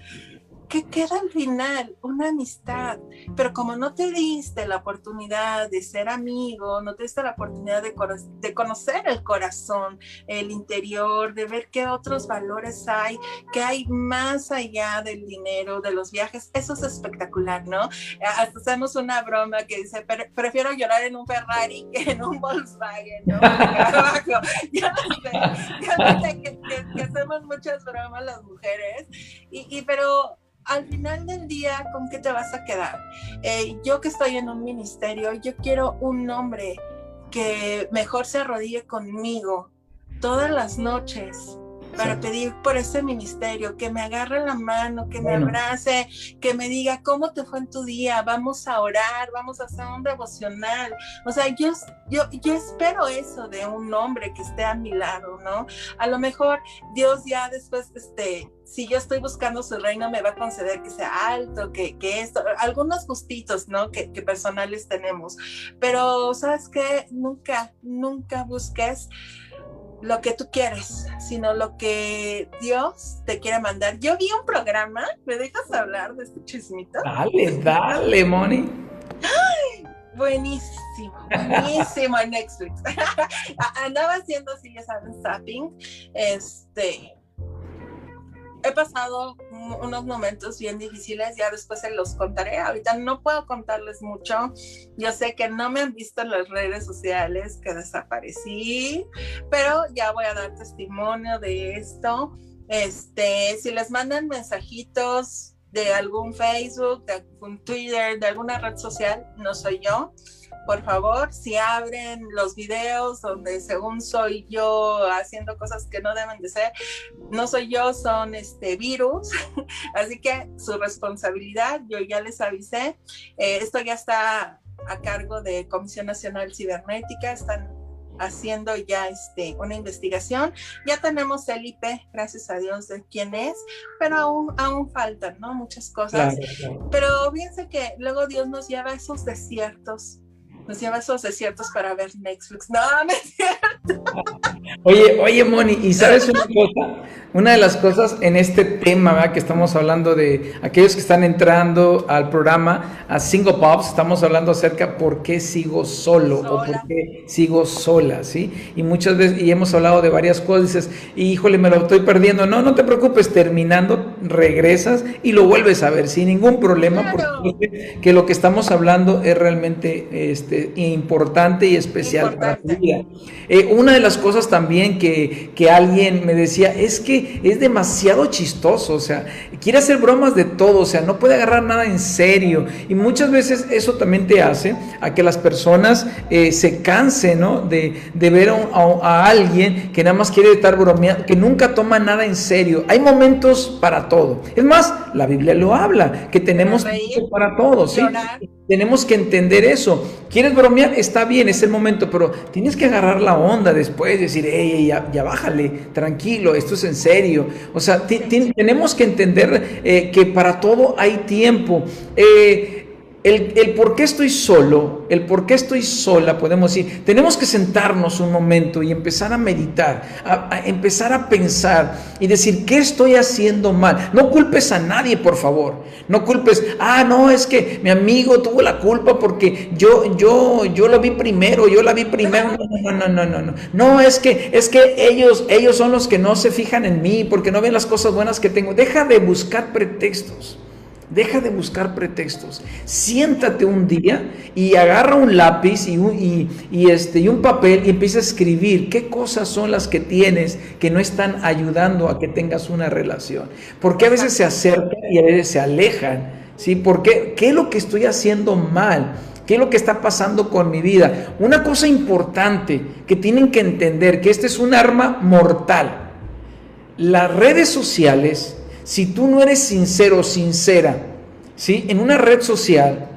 ¿Qué queda al final? Una amistad. Pero como no te diste la oportunidad de ser amigo, no te diste la oportunidad de, de, conocer el corazón, el interior, de ver qué otros valores hay, qué hay más allá del dinero, de los viajes, eso es espectacular, ¿no? Hasta hacemos una broma que dice, prefiero llorar en un Ferrari que en un Volkswagen, ¿no? ya sé, ya sé que, hacemos muchas bromas las mujeres, y pero al final del día, ¿con qué te vas a quedar? Eh, yo que estoy en un ministerio, yo quiero un hombre que mejor se arrodille conmigo todas las noches para pedir por ese ministerio, que me agarre la mano, que me abrace, que me diga cómo te fue en tu día, vamos a orar, vamos a hacer un devocional. O sea, yo, yo, yo espero eso de un hombre que esté a mi lado, ¿no? A lo mejor Dios ya después, este, si yo estoy buscando su reino, me va a conceder que sea alto, que, que esto, algunos gustitos, ¿no? Que, que personales tenemos. Pero, ¿sabes qué? Nunca, nunca busques lo que tú quieres, sino lo que Dios te quiere mandar. Yo vi un programa, ¿me dejas hablar de este chismito? Dale, dale, Moni. buenísimo, buenísimo en Netflix. Andaba haciendo así, ya saben, zapping. Este, he pasado unos momentos bien difíciles, ya después se los contaré. Ahorita no puedo contarles mucho. Yo sé que no me han visto en las redes sociales, que desaparecí, pero ya voy a dar testimonio de esto. Este, si les mandan mensajitos de algún Facebook, de algún Twitter, de alguna red social, no soy yo por favor, si abren los videos donde según soy yo haciendo cosas que no deben de ser, no soy yo, son este virus. Así que su responsabilidad, yo ya les avisé. Eh, esto ya está a cargo de Comisión Nacional Cibernética, están haciendo ya este, una investigación. Ya tenemos el IP, gracias a Dios, de quién es, pero aún, aún faltan, ¿no? Muchas cosas. Pero fíjense que luego Dios nos lleva a esos desiertos nos lleva a esos desiertos para ver Netflix. No, no es cierto. Oye, oye, Moni, ¿y sabes una cosa? Una de las cosas en este tema ¿verdad? que estamos hablando de aquellos que están entrando al programa, a Single Pops, estamos hablando acerca por qué sigo solo o por qué sigo sola, ¿sí? Y muchas veces, y hemos hablado de varias cosas, dices, híjole, me lo estoy perdiendo. No, no te preocupes, terminando, regresas y lo vuelves a ver sin ningún problema, porque que lo que estamos hablando es realmente este, importante y especial para tu vida. Eh, una de las cosas también que, que, alguien me decía es que es demasiado chistoso, o sea, quiere hacer bromas de todo, o sea, no puede agarrar nada en serio. Y muchas veces eso también te hace a que las personas eh, se cansen, ¿no? De, de ver a, alguien que nada más quiere estar bromeando, que nunca toma nada en serio. Hay momentos para todo. Es más, la Biblia lo habla, que tenemos para todo, ¿sí? Tenemos que entender eso. ¿Quieres bromear? Está bien, es el momento, pero tienes que agarrar la onda después, decir, hey, ya, ya bájale, tranquilo, esto es en serio. O sea, tenemos que entender eh, que para todo hay tiempo. Eh, el, por qué estoy solo, el por qué estoy sola, podemos decir, tenemos que sentarnos un momento y empezar a meditar, a, empezar a pensar y decir, ¿qué estoy haciendo mal? No culpes a nadie, por favor. No culpes, ah, no, es que mi amigo tuvo la culpa porque yo, yo, yo lo vi primero, yo la vi primero. No, no, no, no, no. No, es que, es que ellos, ellos son los que no se fijan en mí porque no ven las cosas buenas que tengo. Deja de buscar pretextos. Deja de buscar pretextos. Siéntate un día y agarra un lápiz y un, y, este, y un papel y empieza a escribir qué cosas son las que tienes que no están ayudando a que tengas una relación. Porque a veces se acercan y a veces se alejan. ¿sí? ¿Por qué? ¿Qué es lo que estoy haciendo mal? ¿Qué es lo que está pasando con mi vida? Una cosa importante que tienen que entender, que este es un arma mortal. Las redes sociales si tú no eres sincero o sincera, ¿sí? En una red social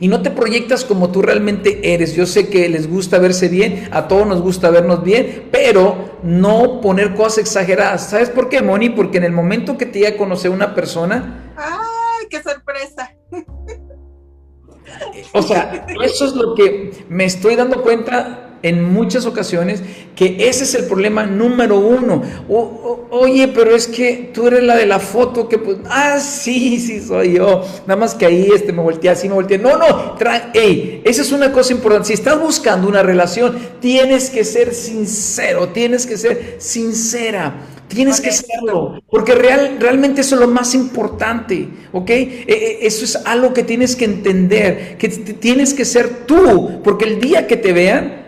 y no te proyectas como tú realmente eres. Yo sé que les gusta verse bien, a todos nos gusta vernos bien, pero no poner cosas exageradas. ¿Sabes por qué, Moni? Porque en el momento que te iba a conocer una persona... ¡Ay, qué sorpresa! O sea, eso es lo que me estoy dando cuenta en muchas ocasiones que ese es el problema número uno. oye, pero es que tú eres la de la foto que pues, ah, sí, sí soy yo. Nada más que ahí este me volteé así, me volteé. No, no, ey, esa es una cosa importante. Si estás buscando una relación, tienes que ser sincero, tienes que ser sincera. Tienes que serlo, porque real, realmente eso es lo más importante, ¿ok? E, e, eso es algo que tienes que entender, que tienes que ser tú, porque el día que te vean,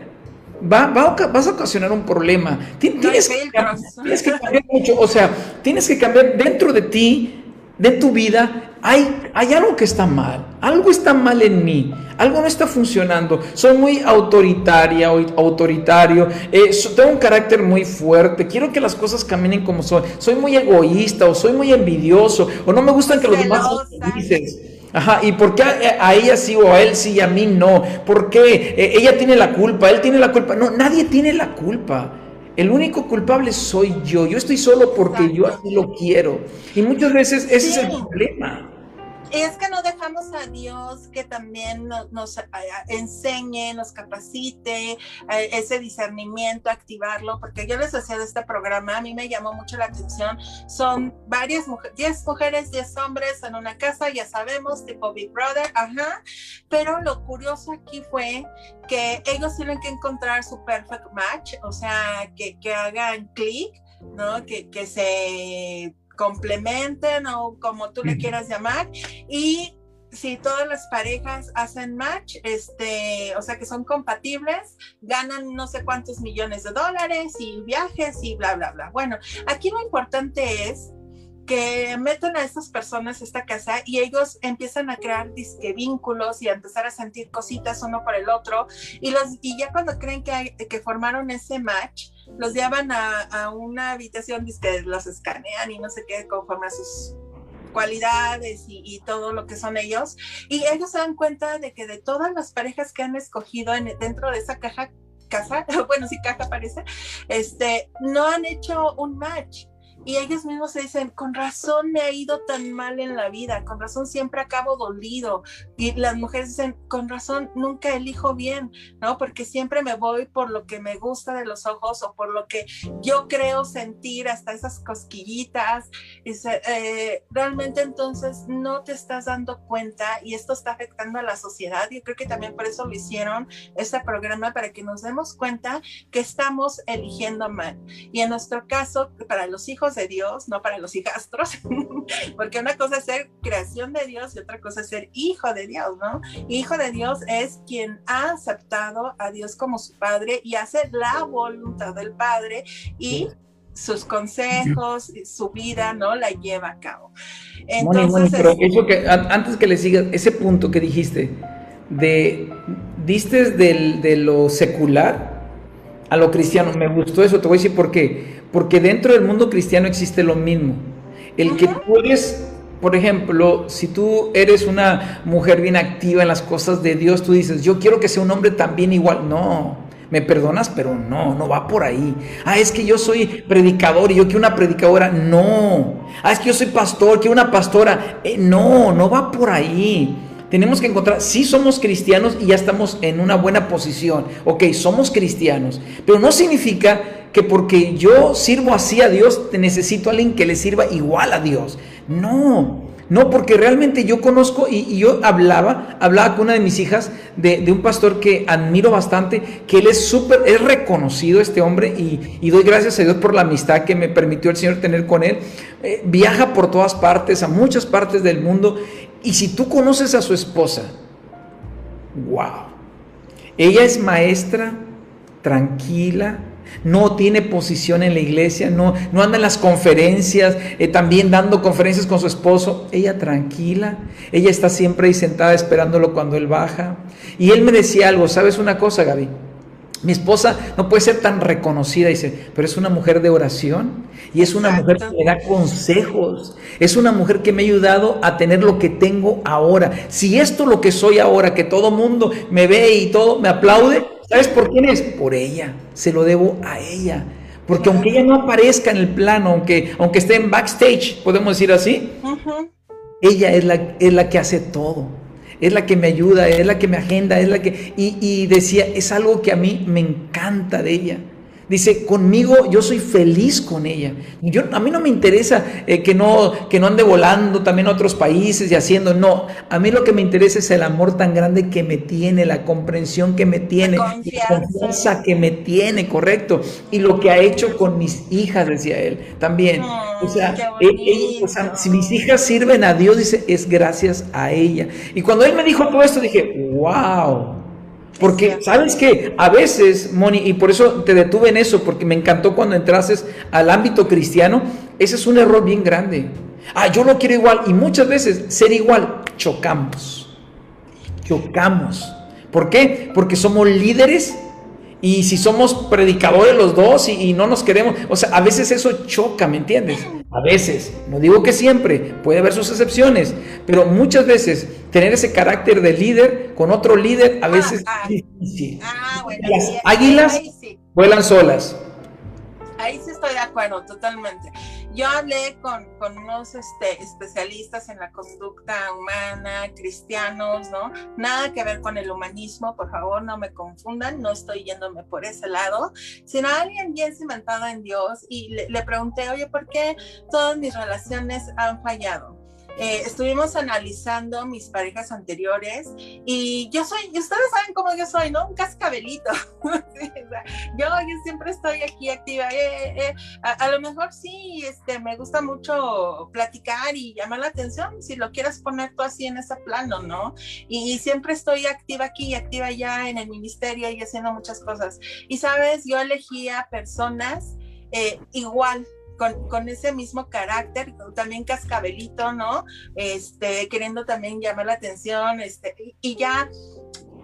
va, vas a ocasionar un problema. Tienes, que, cambiar mucho, o sea, tienes que cambiar dentro de ti, de tu vida, hay, hay algo que está mal, algo está mal en mí, algo no está funcionando, soy muy autoritaria, autoritario, eh, tengo un carácter muy fuerte, quiero que las cosas caminen como son, soy muy egoísta o soy muy envidioso o no me gustan que los demás sean felices. Ajá, ¿y por qué a, ella sí o a él sí y a mí no? ¿Por qué eh, ella tiene la culpa, él tiene la culpa? No, nadie tiene la culpa. El único culpable soy yo. Yo estoy solo porque yo así lo quiero. Y muchas veces ese es el problema es que no dejamos a Dios que también nos, enseñe, nos capacite ese discernimiento, activarlo, porque yo les decía de este programa, a mí me llamó mucho la atención, son varias mujeres, 10 mujeres, 10 hombres en una casa, ya sabemos, tipo Big Brother, ajá, pero lo curioso aquí fue que ellos tienen que encontrar su perfect match, o sea, que, que hagan clic, ¿no? Que, que se complementen o como tú le quieras llamar. Y si todas las parejas hacen match, este, o sea que son compatibles, ganan no sé cuántos millones de dólares y viajes y bla, bla, bla. Bueno, aquí lo importante es que meten a estas personas a esta casa y ellos empiezan a crear disque vínculos y a empezar a sentir cositas uno por el otro y los y ya cuando creen que, que formaron ese match los llevan a, una habitación que los escanean y no sé qué conforme a sus cualidades y, todo lo que son ellos. Y ellos se dan cuenta de que de todas las parejas que han escogido en, dentro de esa caja casa, bueno, si caja parece, este, no han hecho un match y ellos mismos se dicen, con razón me ha ido tan mal en la vida, con razón siempre acabo dolido. Y las mujeres dicen, con razón nunca elijo bien, ¿no? Porque siempre me voy por lo que me gusta de los ojos o por lo que yo creo sentir, hasta esas cosquillitas. Y eh, realmente entonces no te estás dando cuenta y esto está afectando a la sociedad. Yo creo que también por eso lo hicieron este programa, para que nos demos cuenta que estamos eligiendo mal. Y en nuestro caso, para los hijos, de Dios, no para los hijastros, porque una cosa es ser creación de Dios y otra cosa es ser hijo de Dios, ¿no? Hijo de Dios es quien ha aceptado a Dios como su Padre y hace la voluntad del Padre y sus consejos, su vida, ¿no? La lleva a cabo. Entonces, pero eso que, antes que le sigas, ese punto que dijiste, de, diste de lo secular a lo cristiano, me gustó eso, te voy a decir por qué porque dentro del mundo cristiano existe lo mismo. El que tú eres, por ejemplo, si tú eres una mujer bien activa en las cosas de Dios, tú dices, yo quiero que sea un hombre también igual. No, me perdonas, pero no, no va por ahí. Ah, es que yo soy predicador y yo quiero una predicadora. No. Ah, es que yo soy pastor, quiero una pastora. Eh, no, no va por ahí. Tenemos que encontrar, sí somos cristianos y ya estamos en una buena posición. Ok, somos cristianos, pero no significa que porque yo sirvo así a Dios, necesito a alguien que le sirva igual a Dios. No, no, porque realmente yo conozco y, yo hablaba, hablaba con una de mis hijas de, un pastor que admiro bastante, que él es súper, es reconocido este hombre y, doy gracias a Dios por la amistad que me permitió el Señor tener con él. Eh, viaja por todas partes, a muchas partes del mundo y si tú conoces a su esposa, wow, ella es maestra, tranquila, no tiene posición en la iglesia, no, no anda en las conferencias, eh, también dando conferencias con su esposo. Ella tranquila, ella está siempre ahí sentada esperándolo cuando él baja. Y él me decía algo, ¿sabes una cosa, Gaby? Mi esposa no puede ser tan reconocida, dice, pero es una mujer de oración y es una mujer que me da consejos, es una mujer que me ha ayudado a tener lo que tengo ahora. Si esto lo que soy ahora, que todo mundo me ve y todo me aplaude, ¿sabes por quién es? Por ella, se lo debo a ella. Porque aunque ella no aparezca en el plano, aunque, aunque esté en backstage, podemos decir así, ella es la, es la que hace todo es la que me ayuda, es la que me agenda, es la que... Y, y decía, es algo que a mí me encanta de ella. Dice, conmigo yo soy feliz con ella. Yo, a mí no me interesa eh, que, no, que no ande volando también a otros países y haciendo, no. A mí lo que me interesa es el amor tan grande que me tiene, la comprensión que me tiene, la confianza, que me tiene, correcto. Y lo que ha hecho con mis hijas, decía él, también. o, sea, e, o sea, si mis hijas sirven a Dios, dice, es gracias a ella. Y cuando él me dijo todo esto, dije, wow. Porque, ¿sabes qué? A veces, Moni, y por eso te detuve en eso, porque me encantó cuando entrases al ámbito cristiano, ese es un error bien grande. Ah, yo no quiero igual, y muchas veces ser igual, chocamos. Chocamos. ¿Por qué? Porque somos líderes y si somos predicadores los dos y, no nos queremos, o sea, a veces eso choca, ¿me entiendes? A veces, no digo que siempre, puede haber sus excepciones, pero muchas veces tener ese carácter de líder con otro líder a veces ah, es difícil. Ah, bueno, Las águilas vuelan solas. Ahí sí estoy de acuerdo, totalmente. Yo hablé con, unos este, especialistas en la conducta humana, cristianos, ¿no? Nada que ver con el humanismo, por favor, no me confundan, no estoy yéndome por ese lado, sino alguien bien cimentado en Dios y le, le pregunté, oye, ¿por qué todas mis relaciones han fallado? Eh, estuvimos analizando mis parejas anteriores y yo soy, ustedes saben cómo yo soy, ¿no? Un cascabelito. yo, yo, siempre estoy aquí activa. Eh, eh, a, lo mejor sí, este, me gusta mucho platicar y llamar la atención, si lo quieres poner tú así en ese plano, ¿no? Y, y siempre estoy activa aquí y activa allá en el ministerio y haciendo muchas cosas. Y sabes, yo elegía personas igual con, ese mismo carácter, también cascabelito, ¿no? Este, queriendo también llamar la atención, este, y, ya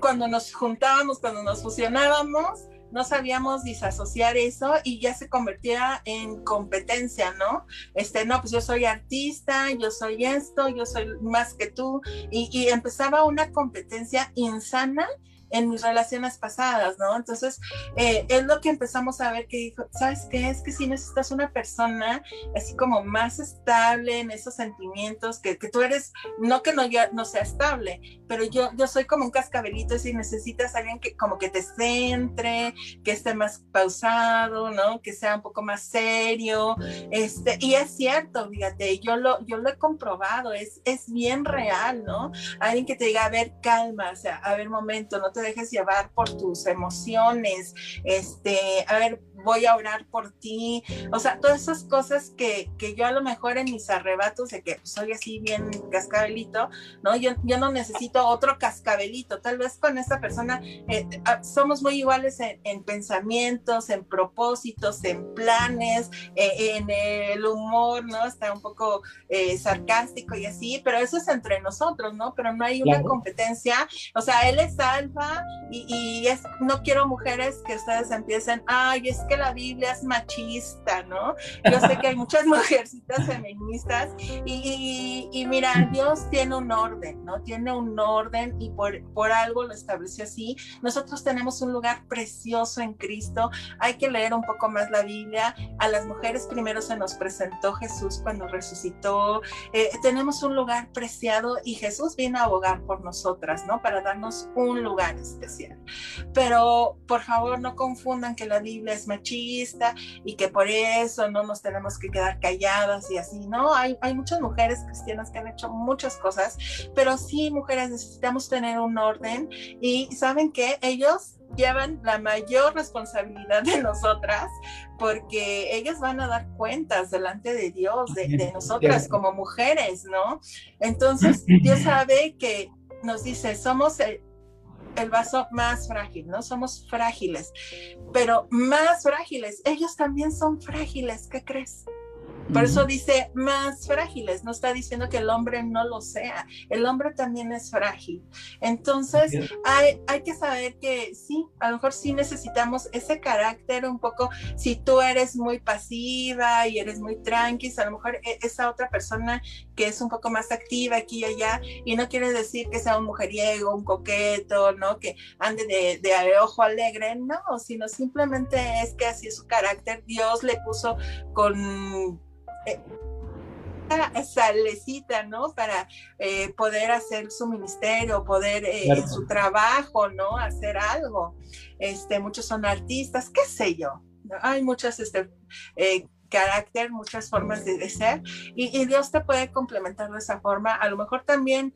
cuando nos juntábamos, cuando nos fusionábamos, no sabíamos disasociar eso y ya se convertía en competencia, ¿no? Este, no, pues yo soy artista, yo soy esto, yo soy más que tú, y, y empezaba una competencia insana en mis relaciones pasadas, ¿no? Entonces, eh, es lo que empezamos a ver que dijo, ¿sabes qué? Es que si necesitas una persona así como más estable en esos sentimientos, que, que tú eres, no que no, ya, no sea estable, pero yo, yo soy como un cascabelito si necesitas alguien que como que te centre, que esté más pausado, ¿no? Que sea un poco más serio, este, y es cierto, fíjate, yo lo, yo lo he comprobado, es, es bien real, ¿no? Alguien que te diga, a ver, calma, o sea, a ver, momento, no te dejes llevar por tus emociones, este, a ver, voy a orar por ti, o sea, todas esas cosas que, que yo a lo mejor en mis arrebatos de que soy así bien cascabelito, ¿no? Yo, yo no necesito otro cascabelito, tal vez con esta persona eh, ah, somos muy iguales en, pensamientos, en propósitos, en planes, eh, en el humor, ¿no? Está un poco eh, sarcástico y así, pero eso es entre nosotros, ¿no? Pero no hay una competencia, o sea, él es alfa y, y es, no quiero mujeres que ustedes empiecen, ay, es que la Biblia es machista, ¿no? Yo sé que hay muchas mujercitas feministas y, y, mira, Dios tiene un orden, ¿no? Tiene un orden y por, por algo lo estableció así. Nosotros tenemos un lugar precioso en Cristo. Hay que leer un poco más la Biblia. A las mujeres primero se nos presentó Jesús cuando resucitó. Eh, tenemos un lugar preciado y Jesús vino a abogar por nosotras, ¿no? Para darnos un lugar especial. Pero por favor no confundan que la Biblia es machista y que por eso no nos tenemos que quedar calladas y así, ¿no? Hay, hay muchas mujeres cristianas que han hecho muchas cosas, pero sí, mujeres, necesitamos tener un orden y saben que ellos llevan la mayor responsabilidad de nosotras porque ellas van a dar cuentas delante de Dios, de, de nosotras como mujeres, ¿no? Entonces, Dios sabe que nos dice, somos el, el vaso más frágil, ¿no? Somos frágiles, pero más frágiles. Ellos también son frágiles, ¿qué crees? Por eso dice más frágiles, no está diciendo que el hombre no lo sea, el hombre también es frágil. Entonces hay, hay que saber que sí, a lo mejor sí necesitamos ese carácter un poco, si tú eres muy pasiva y eres muy tranqui, a lo mejor e, esa otra persona que es un poco más activa aquí y allá, y no quiere decir que sea un mujeriego, un coqueto, ¿no? Que ande de, de ojo alegre, no, sino simplemente es que así es su carácter, Dios le puso con eh, salecita, ¿no? Para eh, poder hacer su ministerio, poder eh, su trabajo, ¿no? Hacer algo. Este, muchos son artistas, qué sé yo. Hay muchas este, eh, carácter, muchas formas de, ser y, Dios te puede complementar de esa forma. A lo mejor también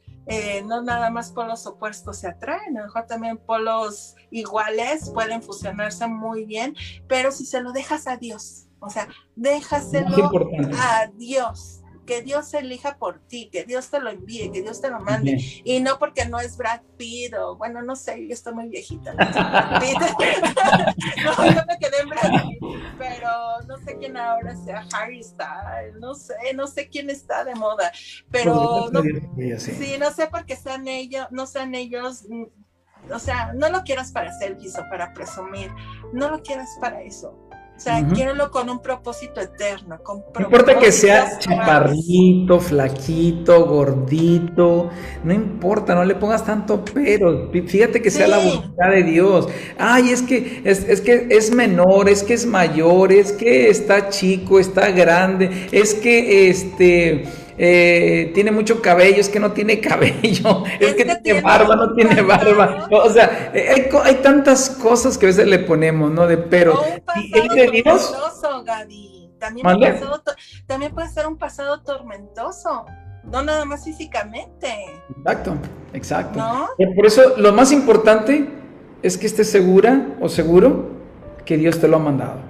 no nada más polos opuestos se atraen, a lo mejor también polos iguales pueden fusionarse muy bien, pero si se lo dejas a Dios, o sea, déjaselo a Dios. Que Dios elija por ti, que Dios te lo envíe, que Dios te lo mande. Y no porque no es Brad Pitt o, bueno, no sé, yo estoy muy viejita. No, yo me quedé en Brad Pitt, pero no sé quién ahora sea Harry Styles, no sé, no sé quién está de moda. Pero no, sí, no sé por qué sean ellos, no sean ellos mm, o sea, no lo quieras para selfies o para presumir, no lo quieras para eso. O sea, quiero con un propósito eterno. Con no importa que sea chaparrito, flaquito, gordito, no importa, no le pongas tanto pero. Fíjate que sea la voluntad de Dios. Ay, es que es, es, que es menor, es que es mayor, es que está chico, está grande, es que este eh, tiene mucho cabello, es que no tiene cabello, es, que, tiene barba, no tiene barba. O sea, eh, hay, hay, tantas cosas que a veces le ponemos, ¿no? De pero. ¿Y él de Dios? También, también puede ser un pasado tormentoso no nada más físicamente. Exacto, exacto. Por eso lo más importante es que estés segura o seguro que Dios te lo ha mandado.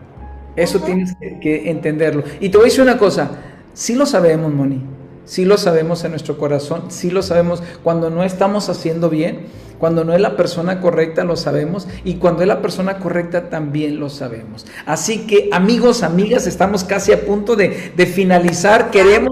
Eso tienes que, que, entenderlo. Y te voy a decir una cosa, sí lo sabemos, Moni, sí lo sabemos en nuestro corazón, sí lo sabemos cuando no estamos haciendo bien, cuando no es la persona correcta lo sabemos y cuando es la persona correcta también lo sabemos. Así que amigos, amigas, estamos casi a punto de, finalizar. Queremos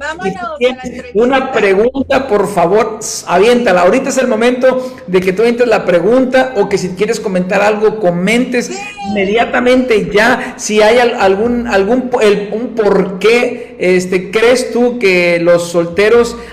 una pregunta, por favor, aviéntala. Ahorita es el momento de que tú entres la pregunta o que si quieres comentar algo, comentes inmediatamente ya. Si hay algún, algún un por qué este, crees tú que los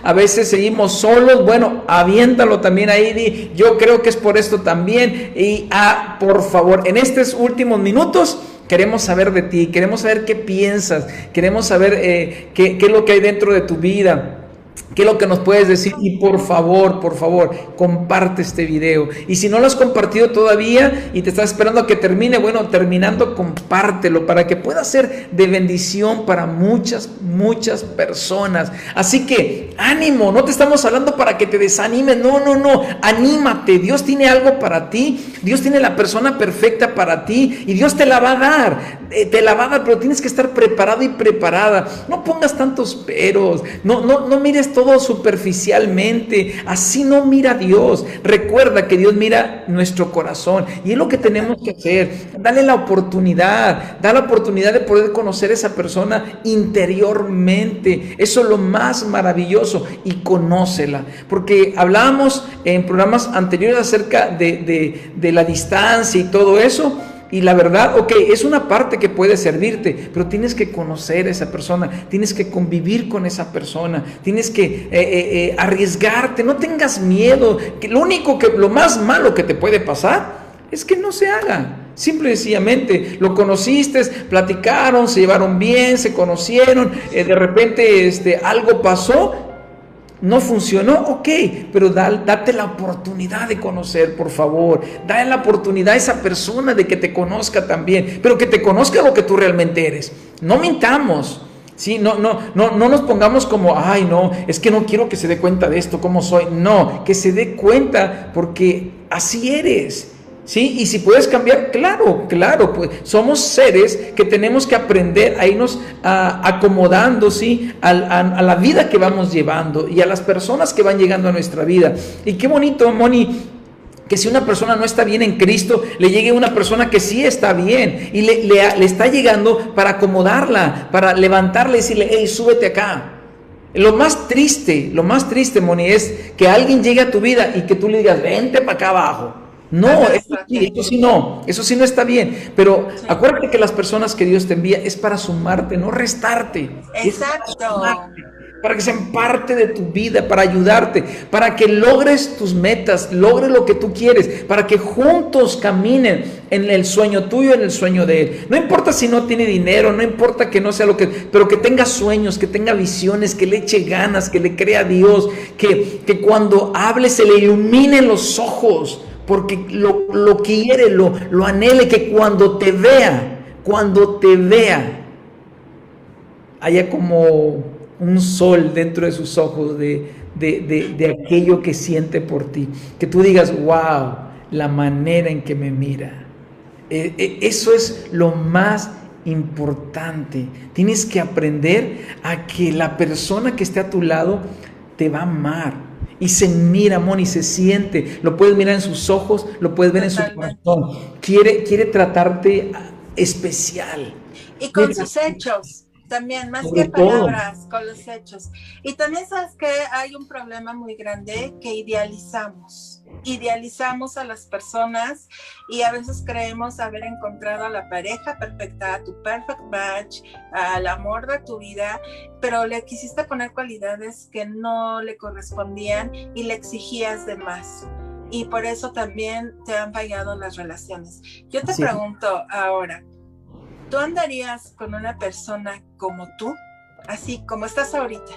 a veces seguimos solos, bueno, aviéntalo también ahí. Yo creo que es por esto también. Y ah, por favor, en estos últimos minutos queremos saber de ti, queremos saber qué piensas, queremos saber eh, qué es lo que hay dentro de tu vida. ¿Qué es lo que nos puedes decir? Y por favor, por favor, comparte este video. Y si no lo has compartido todavía y te estás esperando a que termine, bueno, terminando, compártelo para que pueda ser de bendición para muchas, muchas personas. Así que ánimo, no te estamos hablando para que te desanimes, no, no, no, anímate. Dios tiene algo para ti, Dios tiene la persona perfecta para ti y Dios te la va a dar, eh, te la va a dar, pero tienes que estar preparado y preparada. No pongas tantos peros, no, no, no mires todo superficialmente. Así no mira Dios. Recuerda que Dios mira nuestro corazón. Y es lo que tenemos que hacer. Dale la oportunidad. Da la oportunidad de poder conocer a esa persona interiormente. Eso es lo más maravilloso. Y conócela. Porque hablábamos en programas anteriores acerca de, de la distancia y todo eso. Y la verdad, ok, es una parte que puede servirte, pero tienes que conocer a esa persona, tienes que convivir con esa persona, tienes que eh, eh, eh, arriesgarte, no tengas miedo. Que lo único que, lo más malo que te puede pasar es que no se haga. Simple y sencillamente, lo conociste, platicaron, se llevaron bien, se conocieron, de repente este, algo pasó no funcionó, ok, pero date la oportunidad de conocer, por favor. Dale la oportunidad a esa persona de que te conozca también, pero que te conozca lo que tú realmente eres. No mintamos. Sí, no, no, no, no nos pongamos como, ay, no, es que no quiero que se dé cuenta de esto, cómo soy. No, que se dé cuenta porque así eres. ¿Sí? Y si puedes cambiar, claro, claro, pues somos seres que tenemos que aprender a irnos acomodando, ¿sí? A, a, la vida que vamos llevando y a las personas que van llegando a nuestra vida. Y qué bonito, Moni, que si una persona no está bien en Cristo, le llegue una persona que sí está bien y le, le, está llegando para acomodarla, para levantarle y decirle, hey, súbete acá. Lo más triste, lo más triste, Moni, es que alguien llegue a tu vida y que tú le digas, vente para acá abajo. No, eso sí, eso sí no, eso sí no está bien. Pero acuérdate que las personas que Dios te envía es para sumarte, no restarte. Exacto para que sean parte de tu vida, para ayudarte, para que logres tus metas, logres lo que tú quieres, para que juntos caminen en el sueño tuyo, en el sueño de él. No importa si no tiene dinero, no importa que no sea lo que, pero que tenga sueños, que tenga visiones, que le eche ganas, que le crea a Dios, que, que cuando hable se le iluminen los ojos, porque lo, lo quiere, lo, lo anhele, que cuando te vea, cuando te vea, haya como un sol dentro de sus ojos de, de, aquello que siente por ti. Que tú digas, wow, la manera en que me mira. E, e, eso es lo más importante. Tienes que aprender a que la persona que esté a tu lado te va a amar. Y se mira, Moni, se siente. Lo puedes mirar en sus ojos, lo puedes ver en su corazón. Quiere, quiere tratarte especial. Y con sus hechos también, más que palabras, con los hechos. Y también sabes que hay un problema muy grande que idealizamos. Idealizamos a las personas y a veces creemos haber encontrado a la pareja perfecta, a tu perfect match, al amor de tu vida, pero le quisiste poner cualidades que no le correspondían y le exigías de más y por eso también te han fallado las relaciones. Yo te pregunto ahora, ¿Tú andarías con una persona como tú, así como estás ahorita?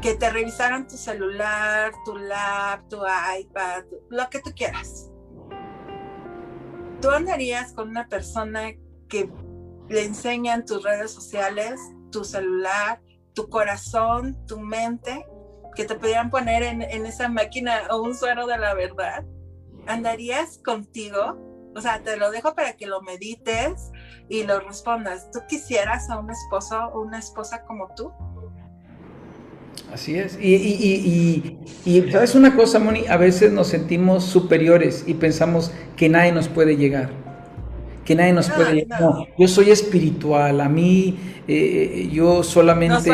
Que te revisaran tu celular, tu lap, tu iPad, lo que tú quieras. ¿Tú andarías con una persona que le enseñan tus redes sociales, tu celular, tu corazón, tu mente, que te pudieran poner en, en esa máquina o un suero de la verdad? ¿Andarías contigo? O sea, te lo dejo para que lo medites y lo respondas. ¿Tú quisieras a un esposo o una esposa como tú? Así es. Y, y, y, y, sabes una cosa, Moni, a veces nos sentimos superiores y pensamos que nadie nos puede llegar. Que nadie nos puede llegar. No. yo soy espiritual. A mí, eh, yo solamente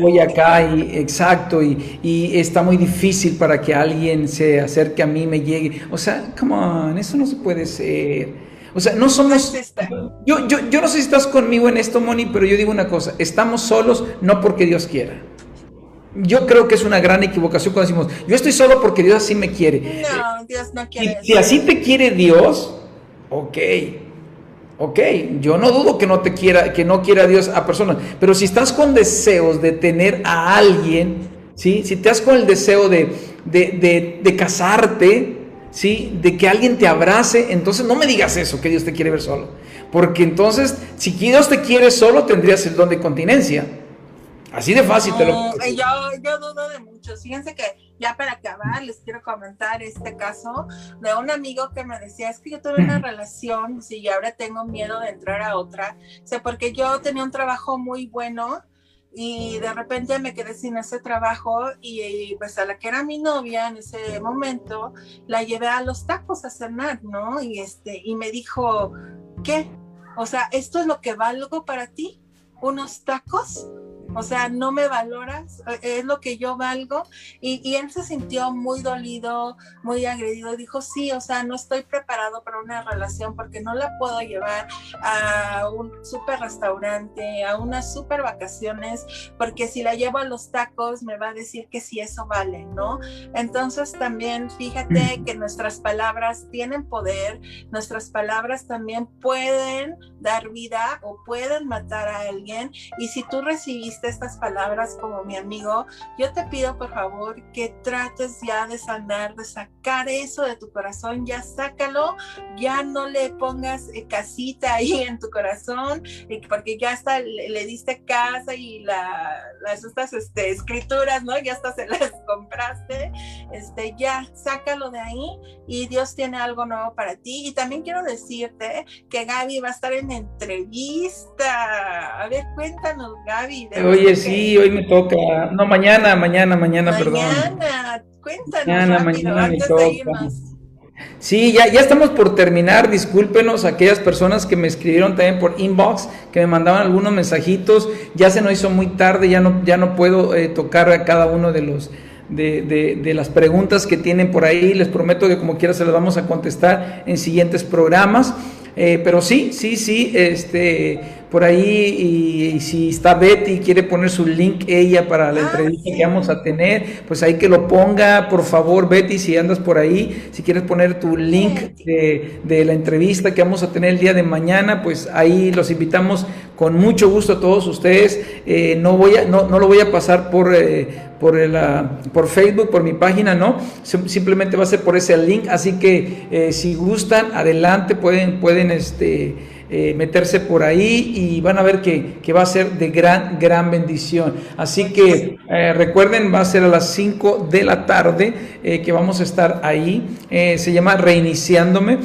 voy acá y exacto. Y, está muy difícil para que alguien se acerque a mí, me llegue. O sea, come on, eso no se puede ser. O sea, no somos... Yo, yo, yo no sé si estás conmigo en esto, Moni, pero yo digo una cosa, estamos solos no porque Dios quiera. Yo creo que es una gran equivocación cuando decimos, yo estoy solo porque Dios así me quiere. No, Dios no quiere. Si, si así te quiere Dios, ok, ok, yo no dudo que no te quiera, que no quiera Dios a personas, pero si estás con deseos de tener a alguien, ¿sí? si estás con el deseo de, de, de, de casarte, ¿sí? De que alguien te abrace, entonces no me digas eso, que Dios te quiere ver solo. Porque entonces, si Dios te quiere solo, tendrías el don de continencia. Así de fácil te lo yo, yo dudo de mucho. Fíjense que ya para acabar, les quiero comentar este caso de un amigo que me decía, es que yo tuve una relación, y ahora tengo miedo de entrar a otra. O sea, porque yo tenía un trabajo muy bueno y de repente me quedé sin ese trabajo y, pues a la que era mi novia en ese momento la llevé a los tacos a cenar, ¿no? Y este y me dijo, "¿Qué? O sea, esto es lo que valgo para ti, unos tacos?" O sea, no me valoras, eh, es lo que yo valgo. Y, él se sintió muy dolido, muy agredido. Dijo, sí, o sea, no estoy preparado para una relación porque no la puedo llevar a un super restaurante, a unas super vacaciones, porque si la llevo a los tacos me va a decir que sí, eso vale, ¿no? Entonces también fíjate que nuestras palabras tienen poder, nuestras palabras también pueden dar vida o pueden matar a alguien. Y si tú recibiste estas palabras como mi amigo, yo te pido por favor que trates ya de sanar, de sacar eso de tu corazón, ya sácalo, ya no le pongas eh, casita ahí en tu corazón, porque ya hasta le, diste casa y la, las estas este, escrituras, ¿no? Ya hasta se las compraste, este, ya sácalo de ahí y Dios tiene algo nuevo para ti. Y también quiero decirte que Gaby va a estar en entrevista. A ver, cuéntanos, Gaby. De Oye, sí, hoy me toca. No, mañana, mañana, mañana, perdón. Mañana. Cuéntanos mañana, mañana de irnos. Sí, ya, ya estamos por terminar. Discúlpenos a aquellas personas que me escribieron también por inbox, que me mandaban algunos mensajitos. Ya se nos hizo muy tarde, ya no, ya no puedo eh, tocar a cada uno de los de, de, de, las preguntas que tienen por ahí. Les prometo que como quiera se las vamos a contestar en siguientes programas. Eh, pero sí, sí, sí, este, por ahí, y, si está Betty y quiere poner su link ella para la ah, entrevista que vamos a tener, pues ahí que lo ponga, por favor, Betty, si andas por ahí, si quieres poner tu link de, de la entrevista que vamos a tener el día de mañana, pues ahí los invitamos con mucho gusto a todos ustedes. Eh, no, voy a, no, no, lo voy a pasar por, eh, por, por Facebook, por mi página, no. Simplemente va a ser por ese link. Así que eh, si gustan, adelante, pueden, pueden este, meterse por ahí y van a ver que, que, va a ser de gran, gran bendición. Así que recuerden, va a ser a las 5 de la tarde que vamos a estar ahí. se llama Reiniciándome.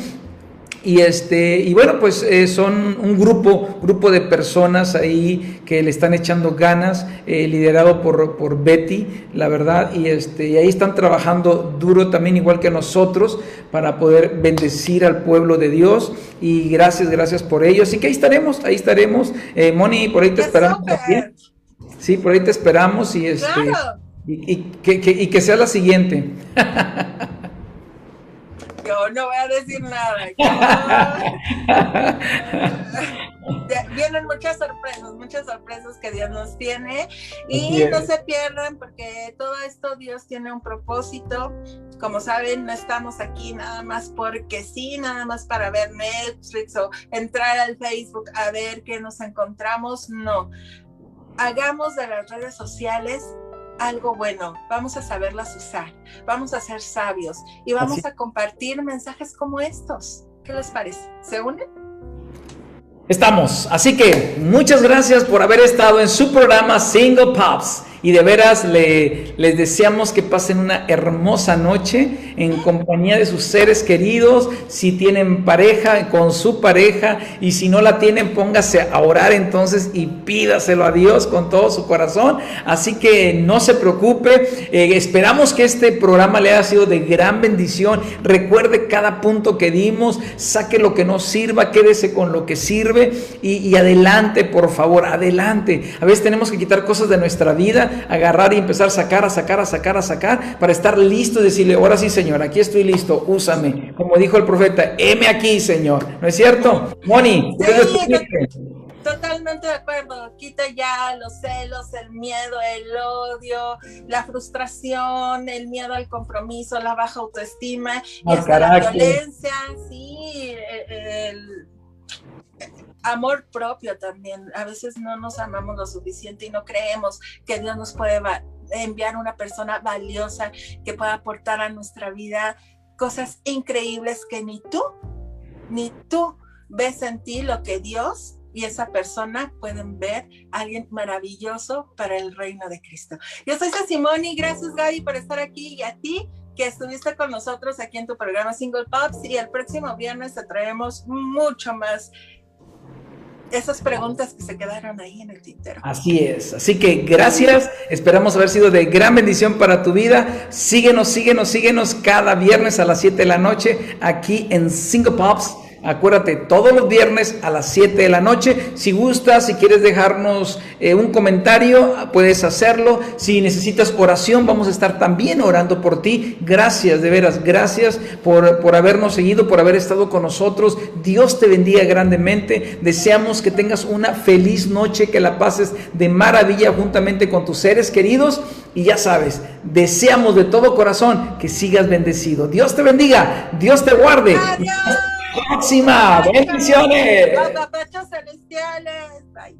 Y, este, y bueno, pues eh, son un grupo, grupo de personas ahí que le están echando ganas, eh, liderado por, por, Betty, la verdad, y, este, y ahí están trabajando duro también, igual que nosotros, para poder bendecir al pueblo de Dios. Y gracias, gracias por ello. Así que ahí estaremos, ahí estaremos. Eh, Moni, por ahí te esperamos también. Sí, por ahí te esperamos y, este, y, que, que, y que sea la siguiente. Yo no voy a decir nada. Vienen muchas sorpresas, muchas sorpresas que Dios nos tiene y no se pierdan porque todo esto Dios tiene un propósito. Como saben, no estamos aquí nada más porque sí, nada más para ver Netflix o entrar al Facebook a ver qué nos encontramos. No, hagamos de las redes sociales algo bueno, vamos a saberlas usar, vamos a ser sabios y vamos a compartir mensajes como estos. ¿Qué les parece? ¿Se unen? Estamos, así que muchas gracias por haber estado en su programa Single Pops. Y de veras le, les deseamos que pasen una hermosa noche en compañía de sus seres queridos. Si tienen pareja, con su pareja. Y si no la tienen, póngase a orar entonces y pídaselo a Dios con todo su corazón. Así que no se preocupe. Eh, esperamos que este programa le haya sido de gran bendición. Recuerde cada punto que dimos. Saque lo que no sirva. Quédese con lo que sirve. Y, y adelante, por favor, adelante. A veces tenemos que quitar cosas de nuestra vida agarrar y empezar a sacar, a sacar, a sacar, a sacar, para estar listo y decirle, ahora sí, Señor, aquí estoy listo, úsame. Como dijo el profeta, heme aquí, Señor. ¿No es cierto? Moni, Totalmente de acuerdo. Quita ya los celos, el miedo, el odio, la frustración, el miedo al compromiso, la baja autoestima y hasta la violencia, amor propio también. A veces no nos amamos lo suficiente y no creemos que Dios nos puede enviar una persona valiosa que pueda aportar a nuestra vida cosas increíbles que ni tú, ni tú ves en ti lo que Dios y esa persona pueden ver a alguien maravilloso para el reino de Cristo. Yo soy Simoni, gracias Gaby por estar aquí y a ti que estuviste con nosotros aquí en tu programa Single Pops y el próximo viernes te traemos mucho más esas preguntas que se quedaron ahí en el tintero. Así es. Así que gracias. Esperamos haber sido de gran bendición para tu vida. Síguenos, síguenos, síguenos cada viernes a las 7 de la noche aquí en Single Pops Acuérdate, todos los viernes a las 7 de la noche. Si gustas, si quieres dejarnos eh, un comentario, puedes hacerlo. Si necesitas oración, vamos a estar también orando por ti. Gracias, de veras, gracias por, por habernos seguido, por haber estado con nosotros. Dios te bendiga grandemente. Deseamos que tengas una feliz noche, que la pases de maravilla juntamente con tus seres queridos. Y ya sabes, deseamos de todo corazón que sigas bendecido. Dios te bendiga, Dios te guarde próxima. Bendiciones. Papapachos celestiales. Bye.